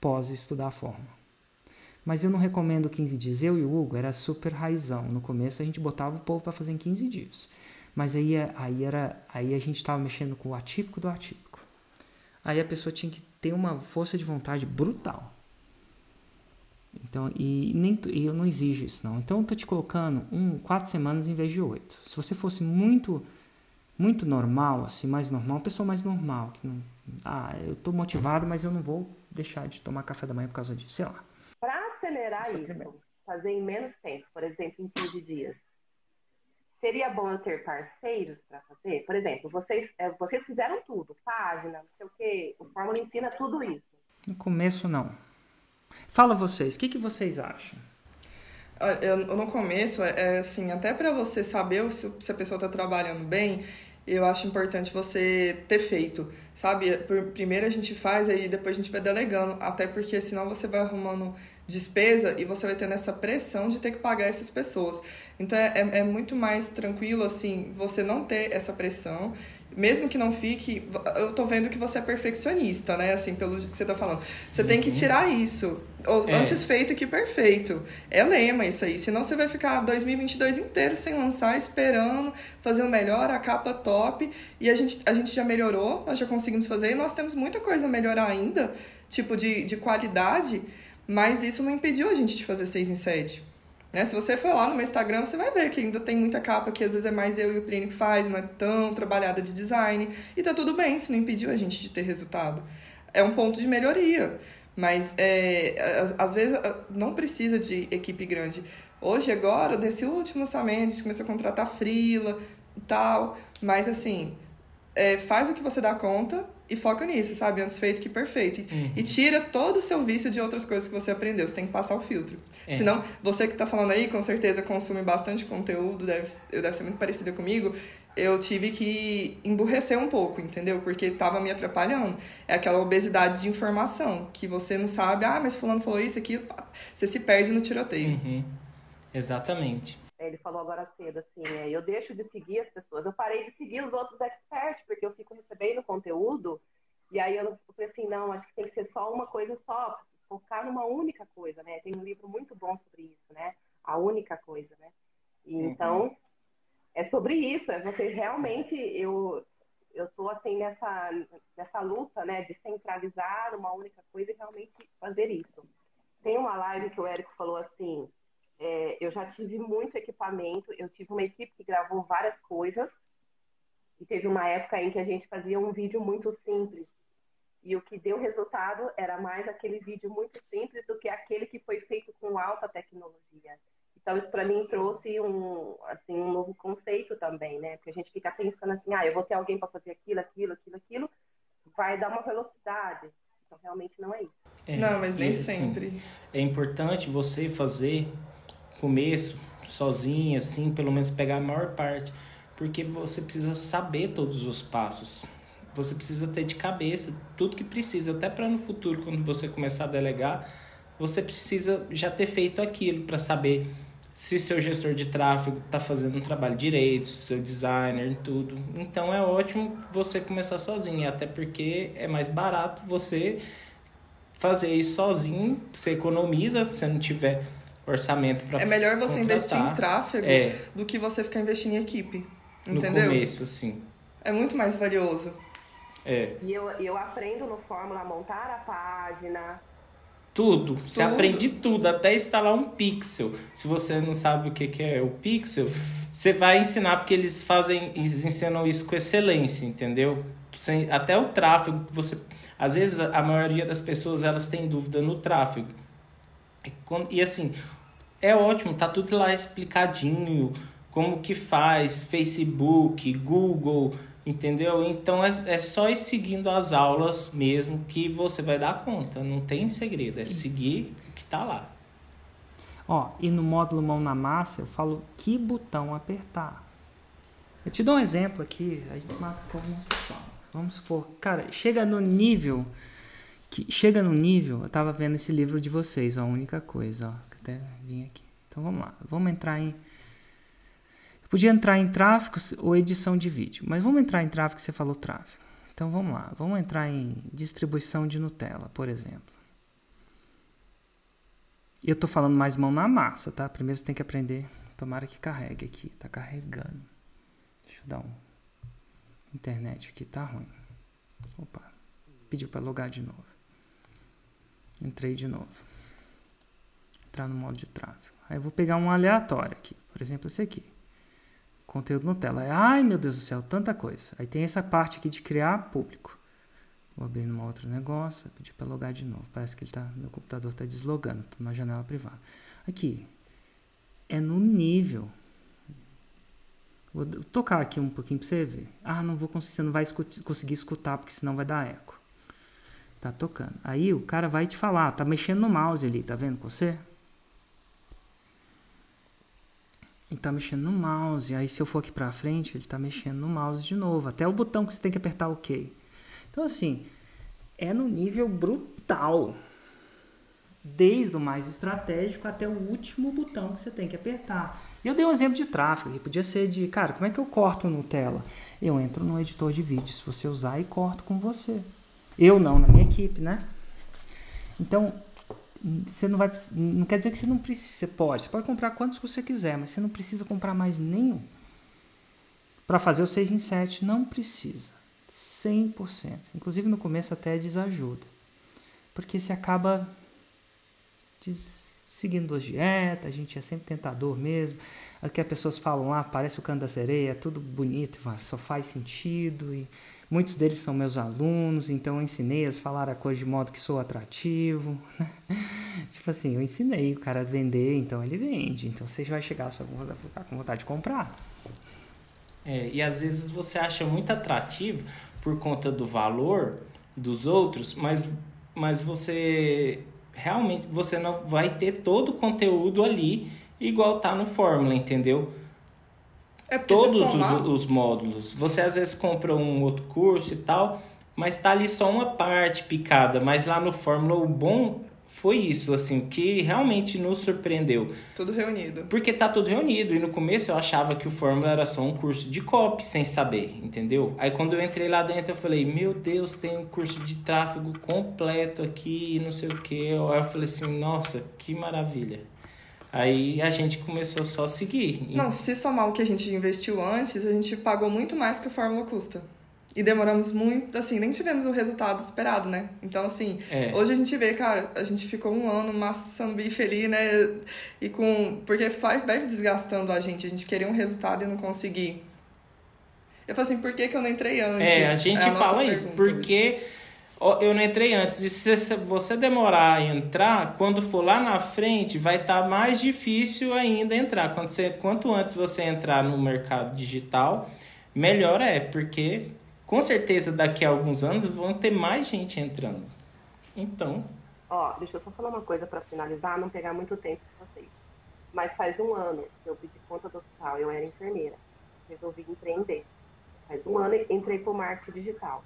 Pós estudar a forma. Mas eu não recomendo 15 dias. Eu e o Hugo era super raizão. No começo a gente botava o povo para fazer em 15 dias. Mas aí, aí, era, aí a gente estava mexendo com o atípico do atípico. Aí a pessoa tinha que ter uma força de vontade brutal. Então, e nem e eu não exijo isso não. Então eu tô te colocando um quatro semanas em vez de oito. Se você fosse muito muito normal, assim, mais normal, uma pessoa mais normal, que não, ah, eu tô motivado, mas eu não vou deixar de tomar café da manhã por causa disso, sei lá. Para acelerar isso, isso fazer em menos tempo, por exemplo, em 15 dias, seria bom eu ter parceiros para fazer? Por exemplo, vocês, é, vocês fizeram tudo, página, não sei o quê, o Fórmula ensina tudo isso. No começo, não. Fala vocês, o que, que vocês acham? Eu, no começo, é, é assim, até para você saber se, se a pessoa está trabalhando bem, eu acho importante você ter feito, sabe? Primeiro a gente faz, aí depois a gente vai delegando, até porque senão você vai arrumando despesa e você vai tendo essa pressão de ter que pagar essas pessoas. Então é, é, é muito mais tranquilo, assim, você não ter essa pressão mesmo que não fique, eu tô vendo que você é perfeccionista, né? Assim, pelo que você tá falando. Você uhum. tem que uhum. tirar isso. É. Antes feito que perfeito. É lema isso aí. Senão você vai ficar 2022 inteiro sem lançar, esperando fazer o melhor, a capa top. E a gente, a gente já melhorou, nós já conseguimos fazer. E nós temos muita coisa a melhorar ainda, tipo de, de qualidade. Mas isso não impediu a gente de fazer 6 em 7. Né? Se você for lá no meu Instagram, você vai ver que ainda tem muita capa que às vezes é mais eu e o Plínio que faz, não é tão trabalhada de design. E tá tudo bem, isso não impediu a gente de ter resultado. É um ponto de melhoria. Mas é, às vezes não precisa de equipe grande. Hoje, agora, nesse último orçamento, a gente começou a contratar frila e tal. Mas assim, é, faz o que você dá conta e foca nisso, sabe? Antes feito que perfeito. Uhum. E tira todo o seu vício de outras coisas que você aprendeu. Você tem que passar o filtro. É. Senão, você que está falando aí, com certeza consome bastante conteúdo, deve, deve ser muito parecida comigo. Eu tive que emburrecer um pouco, entendeu? Porque estava me atrapalhando. É aquela obesidade de informação, que você não sabe, ah, mas fulano falou isso, aqui, você se perde no tiroteio. Uhum. Exatamente. Ele falou agora cedo, assim, é, eu deixo de seguir as pessoas. Eu parei de seguir os outros experts, porque eu fico recebendo conteúdo, e aí eu falei assim, não, acho que tem que ser só uma coisa só, focar numa única coisa, né? Tem um livro muito bom sobre isso, né? A única coisa, né? E, uhum. Então, é sobre isso, é você realmente, eu, eu tô assim nessa, nessa luta, né, de centralizar uma única coisa e realmente fazer isso. Tem uma live que o Érico falou assim, é, eu já tive muito equipamento, eu tive uma equipe que gravou várias coisas, e teve uma época em que a gente fazia um vídeo muito simples. E o que deu resultado era mais aquele vídeo muito simples do que aquele que foi feito com alta tecnologia. Então, isso para mim trouxe um, assim, um novo conceito também, né? Porque a gente fica pensando assim, ah, eu vou ter alguém para fazer aquilo, aquilo, aquilo, aquilo, vai dar uma velocidade. Então, realmente não é isso. É, não, mas nem assim, sempre. É importante você fazer começo, sozinho, assim, pelo menos pegar a maior parte, porque você precisa saber todos os passos. Você precisa ter de cabeça tudo que precisa, até para no futuro, quando você começar a delegar, você precisa já ter feito aquilo para saber se seu gestor de tráfego está fazendo um trabalho direito, seu designer, tudo. Então é ótimo você começar sozinho, até porque é mais barato você fazer isso sozinho, você economiza, se não tiver orçamento para É melhor você contratar. investir em tráfego é. do que você ficar investindo em equipe. Entendeu? No começo, sim. É muito mais valioso. É. E eu, eu aprendo no Fórmula a montar a página. Tudo. Você tudo. aprende tudo, até instalar um pixel. Se você não sabe o que, que é o pixel, você vai ensinar, porque eles fazem, eles ensinam isso com excelência, entendeu? Até o tráfego, você. Às vezes a maioria das pessoas elas têm dúvida no tráfego. E assim, é ótimo, tá tudo lá explicadinho, como que faz, Facebook, Google, Entendeu? Então é, é só ir seguindo as aulas mesmo que você vai dar conta. Não tem segredo, é seguir o que está lá. Ó, e no módulo mão na massa eu falo que botão apertar. Eu te dou um exemplo aqui, a gente marca como Vamos supor, cara, chega no nível que chega no nível, eu tava vendo esse livro de vocês, ó, a única coisa, ó, até vim aqui. Então vamos lá, vamos entrar em eu podia entrar em tráfego ou edição de vídeo, mas vamos entrar em tráfego, você falou tráfego. Então vamos lá, vamos entrar em distribuição de Nutella, por exemplo. Eu tô falando mais mão na massa, tá? Primeiro você tem que aprender, tomara que carregue aqui, tá carregando. Deixa eu dar um internet aqui tá ruim. Opa, pediu para logar de novo. Entrei de novo. Entrar no modo de tráfego. Aí eu vou pegar um aleatório aqui, por exemplo, esse aqui. Conteúdo Nutella. Ai, meu Deus do céu, tanta coisa. Aí tem essa parte aqui de criar público. Vou abrir num outro negócio, vai pedir para logar de novo. Parece que ele tá, meu computador está deslogando, estou na janela privada. Aqui, é no nível Vou tocar aqui um pouquinho para você ver. Ah, não vou conseguir, você não vai conseguir escutar porque senão vai dar eco. Tá tocando. Aí o cara vai te falar, tá mexendo no mouse ali, tá vendo com você? Ele tá mexendo no mouse. Aí se eu for aqui para frente, ele tá mexendo no mouse de novo, até o botão que você tem que apertar OK. Então assim, é no nível brutal desde o mais estratégico até o último botão que você tem que apertar. Eu dei um exemplo de tráfego, que podia ser de, cara, como é que eu corto Nutella? Eu entro no editor de vídeo, se você usar, e corto com você. Eu não, na minha equipe, né? Então, você não vai, não quer dizer que você não precisa, você pode, você pode comprar quantos você quiser, mas você não precisa comprar mais nenhum. Para fazer o 6 em 7, não precisa. 100%. Inclusive no começo até desajuda. Porque você acaba seguindo as dietas, a gente é sempre tentador mesmo. Aqui as pessoas falam, ah, parece o canto da sereia, é tudo bonito, só faz sentido. E muitos deles são meus alunos, então eu ensinei eles a falar a coisa de modo que sou atrativo. Né? tipo assim, eu ensinei o cara a vender, então ele vende. Então você vai chegar, você vai ficar com vontade de comprar. É, e às vezes você acha muito atrativo por conta do valor dos outros, mas, mas você realmente você não vai ter todo o conteúdo ali igual tá no Fórmula, entendeu? É Todos os, os, módulos. Você às vezes compra um outro curso e tal, mas tá ali só uma parte picada. Mas lá no Fórmula, o bom foi isso, assim, que realmente nos surpreendeu. Tudo reunido. Porque tá tudo reunido. E no começo eu achava que o Fórmula era só um curso de copy, sem saber, entendeu? Aí quando eu entrei lá dentro, eu falei, meu Deus, tem um curso de tráfego completo aqui, e não sei o que. Aí eu falei assim, nossa, que maravilha. Aí a gente começou só a seguir. Não, se somar o que a gente investiu antes, a gente pagou muito mais que a Fórmula custa. E demoramos muito, assim, nem tivemos o resultado esperado, né? Então, assim, é. hoje a gente vê, cara, a gente ficou um ano maçando bife ali, né? E com. Porque vai, vai desgastando a gente, a gente queria um resultado e não conseguir. Eu falo assim, por que, que eu não entrei antes? É, a gente é a fala isso, porque eu não entrei antes. E se você demorar a entrar, quando for lá na frente, vai estar tá mais difícil ainda entrar. Quando você, quanto antes você entrar no mercado digital, melhor é, porque com certeza daqui a alguns anos vão ter mais gente entrando. Então. Ó, deixa eu só falar uma coisa para finalizar, não pegar muito tempo com vocês. Mas faz um ano que eu pedi conta do hospital, eu era enfermeira. Resolvi empreender. Faz um ano entrei pro marketing digital.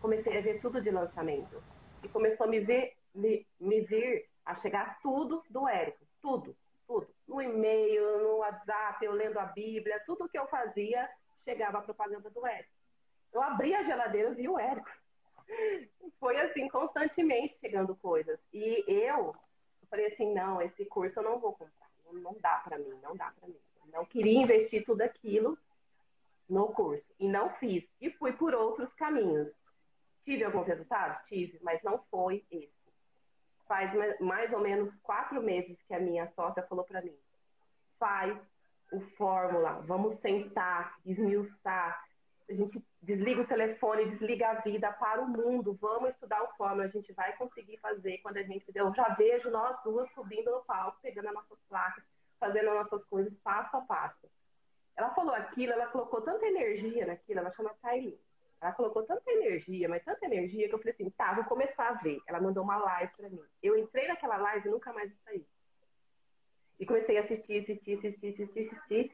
Comecei a ver tudo de lançamento. E começou a me ver, me, me vir a chegar tudo do Érico. Tudo, tudo. No e-mail, no WhatsApp, eu lendo a Bíblia, tudo que eu fazia chegava a propaganda do Érico. Eu abri a geladeira e vi o Érico. Foi assim, constantemente chegando coisas. E eu, eu falei assim, não, esse curso eu não vou comprar. Não, não dá para mim, não dá para mim. Eu não queria investir tudo aquilo no curso. E não fiz. E fui por outros caminhos. Tive alguns resultados? Tive, mas não foi esse. Faz mais ou menos quatro meses que a minha sócia falou para mim: faz o fórmula, vamos sentar, esmiuçar, a gente desliga o telefone, desliga a vida para o mundo, vamos estudar o fórmula, a gente vai conseguir fazer quando a gente. Eu já vejo nós duas subindo no palco, pegando as nossas placas, fazendo as nossas coisas passo a passo. ela falou aquilo, ela colocou tanta energia naquilo, ela chama Kylie. Ela colocou tanta energia, mas tanta energia que eu falei assim, tá, vou começar a ver. Ela mandou uma live pra mim. Eu entrei naquela live e nunca mais saí. E comecei a assistir, assistir, assistir, assistir, assistir.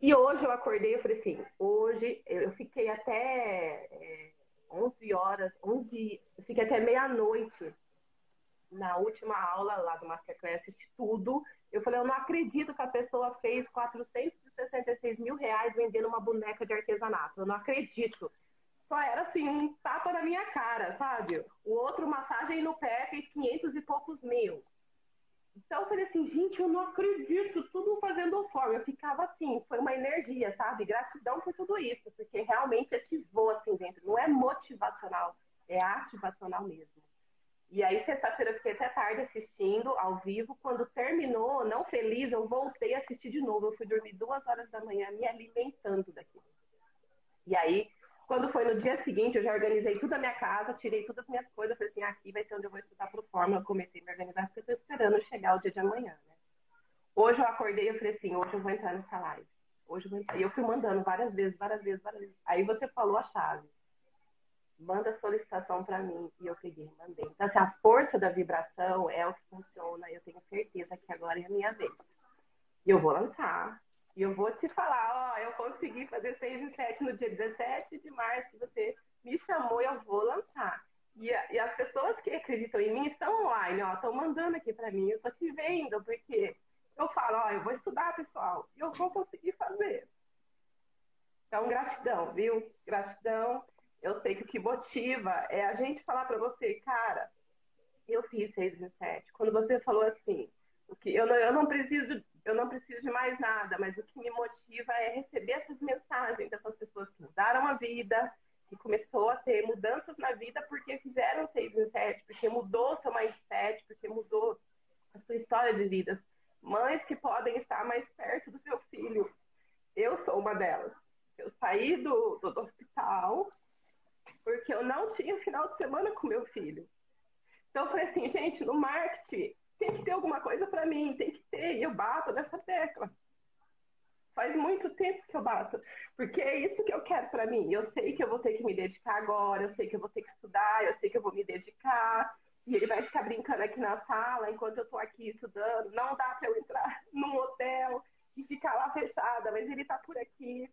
E hoje eu acordei, eu falei assim, hoje eu fiquei até é, 11 horas, 11, eu fiquei até meia-noite na última aula lá do Masterclass, assisti tudo. Eu falei, eu não acredito que a pessoa fez 466 mil reais vendendo uma boneca de artesanato. Eu não acredito. Só era assim, um tapa na minha cara, sabe? O outro, massagem no pé, fez 500 e poucos mil. Então eu falei assim, gente, eu não acredito, tudo fazendo forma. Eu ficava assim, foi uma energia, sabe? Gratidão por tudo isso, porque realmente ativou assim dentro. Não é motivacional, é ativacional mesmo. E aí, sexta-feira, eu fiquei até tarde assistindo ao vivo. Quando terminou, não feliz, eu voltei a assistir de novo. Eu fui dormir duas horas da manhã, me alimentando daquilo. E aí, quando foi no dia seguinte, eu já organizei tudo a minha casa, tirei todas as minhas coisas. Falei assim: aqui vai ser onde eu vou estudar pro forma. Eu comecei a me organizar, porque eu tô esperando chegar o dia de amanhã, né? Hoje eu acordei e falei assim: hoje eu vou entrar nessa live. Hoje eu vou entrar. E eu fui mandando várias vezes, várias vezes, várias vezes. Aí você falou a chave manda solicitação para mim. E eu peguei, mandei. Então, assim, a força da vibração é o que funciona. Eu tenho certeza que agora é a minha vez. E eu vou lançar. E eu vou te falar, ó, eu consegui fazer 6 e 7 no dia 17 de março, que você me chamou, eu vou lançar. E, e as pessoas que acreditam em mim estão online, ó, estão mandando aqui para mim, eu tô te vendo, porque eu falo, ó, eu vou estudar, pessoal, e eu vou conseguir fazer. Então, gratidão, viu? Gratidão eu sei que o que motiva é a gente falar para você, cara, eu fiz 6 e 7. Quando você falou assim, o que eu não, eu não preciso eu não preciso de mais nada, mas o que me motiva é receber essas mensagens dessas pessoas que mudaram a vida, que começou a ter mudanças na vida porque fizeram 6 e 7, porque mudou seu mindset, porque mudou a sua história de vida. Mães que podem estar mais perto do seu filho. Eu sou uma delas. Eu saí do, do, do hospital, porque eu não tinha final de semana com meu filho. Então eu falei assim, gente, no marketing tem que ter alguma coisa para mim, tem que ter, e eu bato nessa tecla. Faz muito tempo que eu bato, porque é isso que eu quero para mim. Eu sei que eu vou ter que me dedicar agora, eu sei que eu vou ter que estudar, eu sei que eu vou me dedicar, e ele vai ficar brincando aqui na sala enquanto eu estou aqui estudando. Não dá para eu entrar num hotel e ficar lá fechada, mas ele está por aqui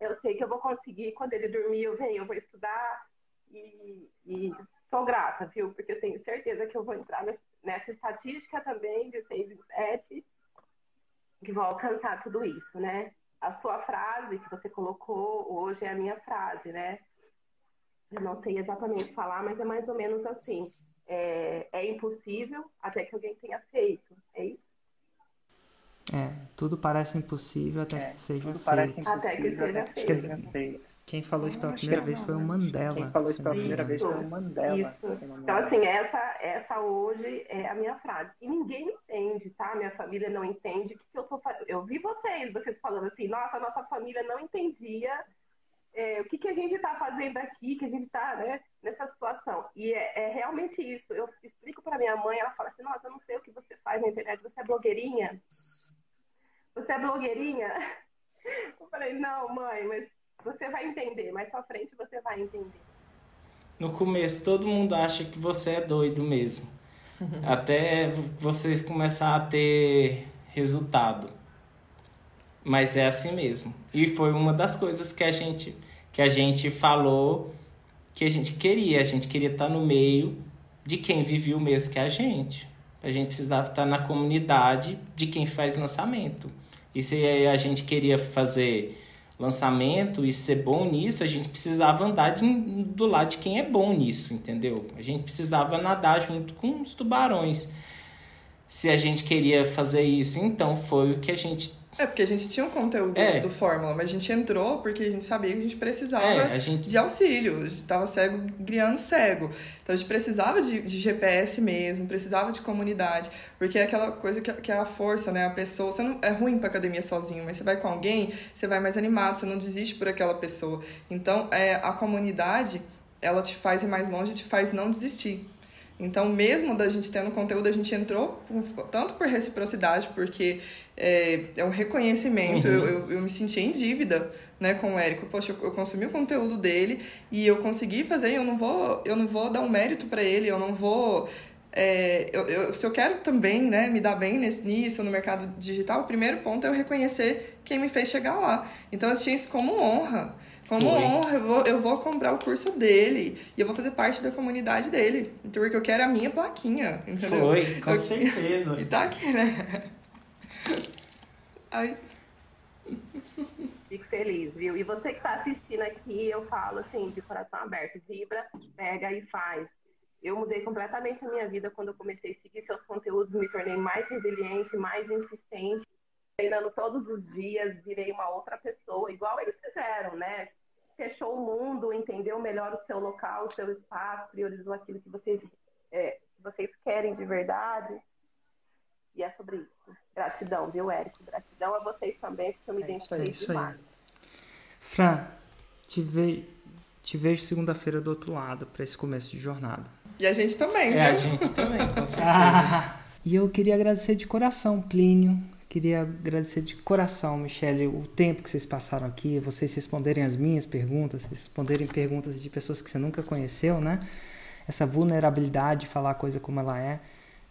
eu sei que eu vou conseguir, quando ele dormir, eu venho, eu vou estudar e, e sou grata, viu? Porque eu tenho certeza que eu vou entrar nessa estatística também de 6 e 7 que vou alcançar tudo isso, né? A sua frase que você colocou hoje é a minha frase, né? Eu não sei exatamente falar, mas é mais ou menos assim. É, é impossível até que alguém tenha feito. É isso? É, tudo parece impossível até é, que seja tudo feito. Parece impossível até que seja feito. Quem falou isso pela primeira vez foi o Mandela. Quem falou isso pela primeira vez foi o Mandela. Então, assim, essa, essa hoje é a minha frase. E ninguém me entende, tá? Minha família não entende o que, que eu tô fazendo. Eu vi vocês, vocês falando assim, nossa, a nossa família não entendia é, o que, que a gente está fazendo aqui, que a gente está né, nessa situação. E é, é realmente isso. Eu explico para minha mãe, ela fala assim, nossa, eu não sei o que você faz na internet, você é blogueirinha? Você é blogueirinha? Eu falei, não, mãe, mas você vai entender. Mais pra frente você vai entender. No começo, todo mundo acha que você é doido mesmo. Até vocês começar a ter resultado. Mas é assim mesmo. E foi uma das coisas que a gente que a gente falou que a gente queria, a gente queria estar no meio de quem vivia o mesmo que a gente. A gente precisava estar na comunidade de quem faz lançamento. E se a gente queria fazer lançamento e ser bom nisso, a gente precisava andar de, do lado de quem é bom nisso, entendeu? A gente precisava nadar junto com os tubarões. Se a gente queria fazer isso, então foi o que a gente é, porque a gente tinha um conteúdo é. do Fórmula, mas a gente entrou porque a gente sabia que a gente precisava é, gente... de auxílio. A gente estava cego, criando cego. Então a gente precisava de, de, GPS mesmo, precisava de comunidade, porque é aquela coisa que, que é a força, né? A pessoa. Você não é ruim para academia sozinho, mas você vai com alguém, você vai mais animado, você não desiste por aquela pessoa. Então é, a comunidade, ela te faz ir mais longe, te faz não desistir. Então, mesmo da gente tendo conteúdo, a gente entrou tanto por reciprocidade, porque é, é um reconhecimento. Uhum. Eu, eu, eu, me senti em dívida né, com o Érico. Poxa, eu, eu consumi o conteúdo dele e eu consegui fazer, eu não vou, eu não vou dar um mérito para ele, eu não vou é, eu, eu, se eu quero também né, me dar bem nesse, nisso, no mercado digital, o primeiro ponto é eu reconhecer quem me fez chegar lá. Então eu tinha isso como honra. Como Foi. honra, eu vou, eu vou comprar o curso dele e eu vou fazer parte da comunidade dele. Então, porque eu quero a minha plaquinha, entendeu? Foi, com eu, certeza. E tá aqui, né? Ai. Fico feliz, viu? E você que tá assistindo aqui, eu falo assim, de coração aberto, vibra, pega e faz. Eu mudei completamente a minha vida quando eu comecei a seguir seus conteúdos, me tornei mais resiliente, mais insistente, treinando todos os dias, virei uma outra pessoa, igual eles fizeram, né? Fechou o mundo, entendeu melhor o seu local, o seu espaço, priorizou aquilo que vocês, é, vocês querem de verdade. E é sobre isso. Gratidão, viu, Érico? Gratidão a vocês também, porque eu me é identifiquei é demais. Aí. Fran, te, ve te vejo segunda-feira do outro lado para esse começo de jornada. E a gente também, É, a gente também, com certeza. Ah, e eu queria agradecer de coração, Plínio, Queria agradecer de coração, Michele, o tempo que vocês passaram aqui, vocês responderem as minhas perguntas, responderem perguntas de pessoas que você nunca conheceu, né? Essa vulnerabilidade de falar a coisa como ela é.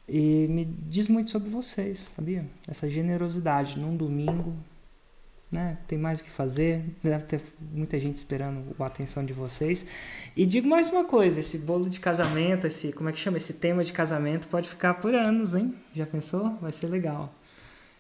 E me diz muito sobre vocês, sabia? Essa generosidade num domingo, né? Tem mais o que fazer, deve ter muita gente esperando a atenção de vocês. E digo mais uma coisa, esse bolo de casamento, esse, como é que chama, esse tema de casamento pode ficar por anos, hein? Já pensou? Vai ser legal.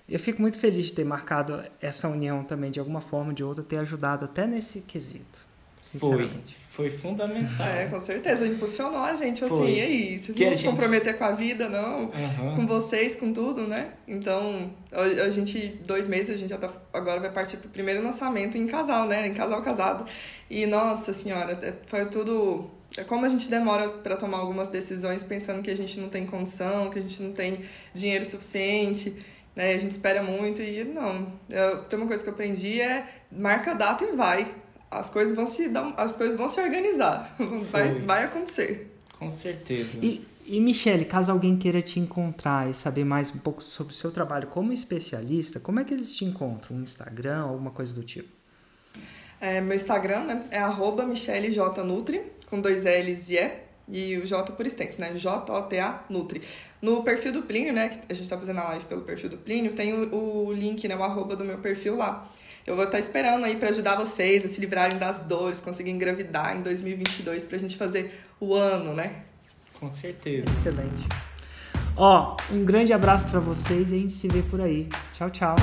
Eu fico muito feliz de ter marcado essa união também, de alguma forma ou de outra, ter ajudado até nesse quesito. Sinceramente. Foi, foi fundamental. É, com certeza. Impulsionou a gente, assim, foi. e aí? Vocês que vão se gente... comprometer com a vida, não? Uhum. Com vocês, com tudo, né? Então, a, gente, dois meses, a gente já tá, agora vai partir pro primeiro lançamento em casal, né? Em casal casado. E, nossa senhora, é, foi tudo é como a gente demora para tomar algumas decisões pensando que a gente não tem condição, que a gente não tem dinheiro suficiente né? A gente espera muito e não. Eu, tem uma coisa que eu aprendi é marca a data e vai. As coisas vão se dar, as coisas vão se organizar. Vai, vai acontecer. Com certeza. E, e Michele, caso alguém queira te encontrar e saber mais um pouco sobre o seu trabalho como especialista, como é que eles te encontram? Um Instagram, alguma coisa do tipo? É, meu Instagram né, é arroba Nutri, com dois L's e E e o J por extenso, né? J-O-T-A Nutri. No perfil do Plínio, né? Que a gente tá fazendo a live pelo perfil do Plínio, tem o, o link, né? O arroba do meu perfil lá. Eu vou estar tá esperando aí para ajudar vocês a se livrarem das dores, conseguir engravidar em 2022 pra gente fazer o ano, né? Com certeza. Excelente. Ó, um grande abraço para vocês e a gente se vê por aí. Tchau, tchau.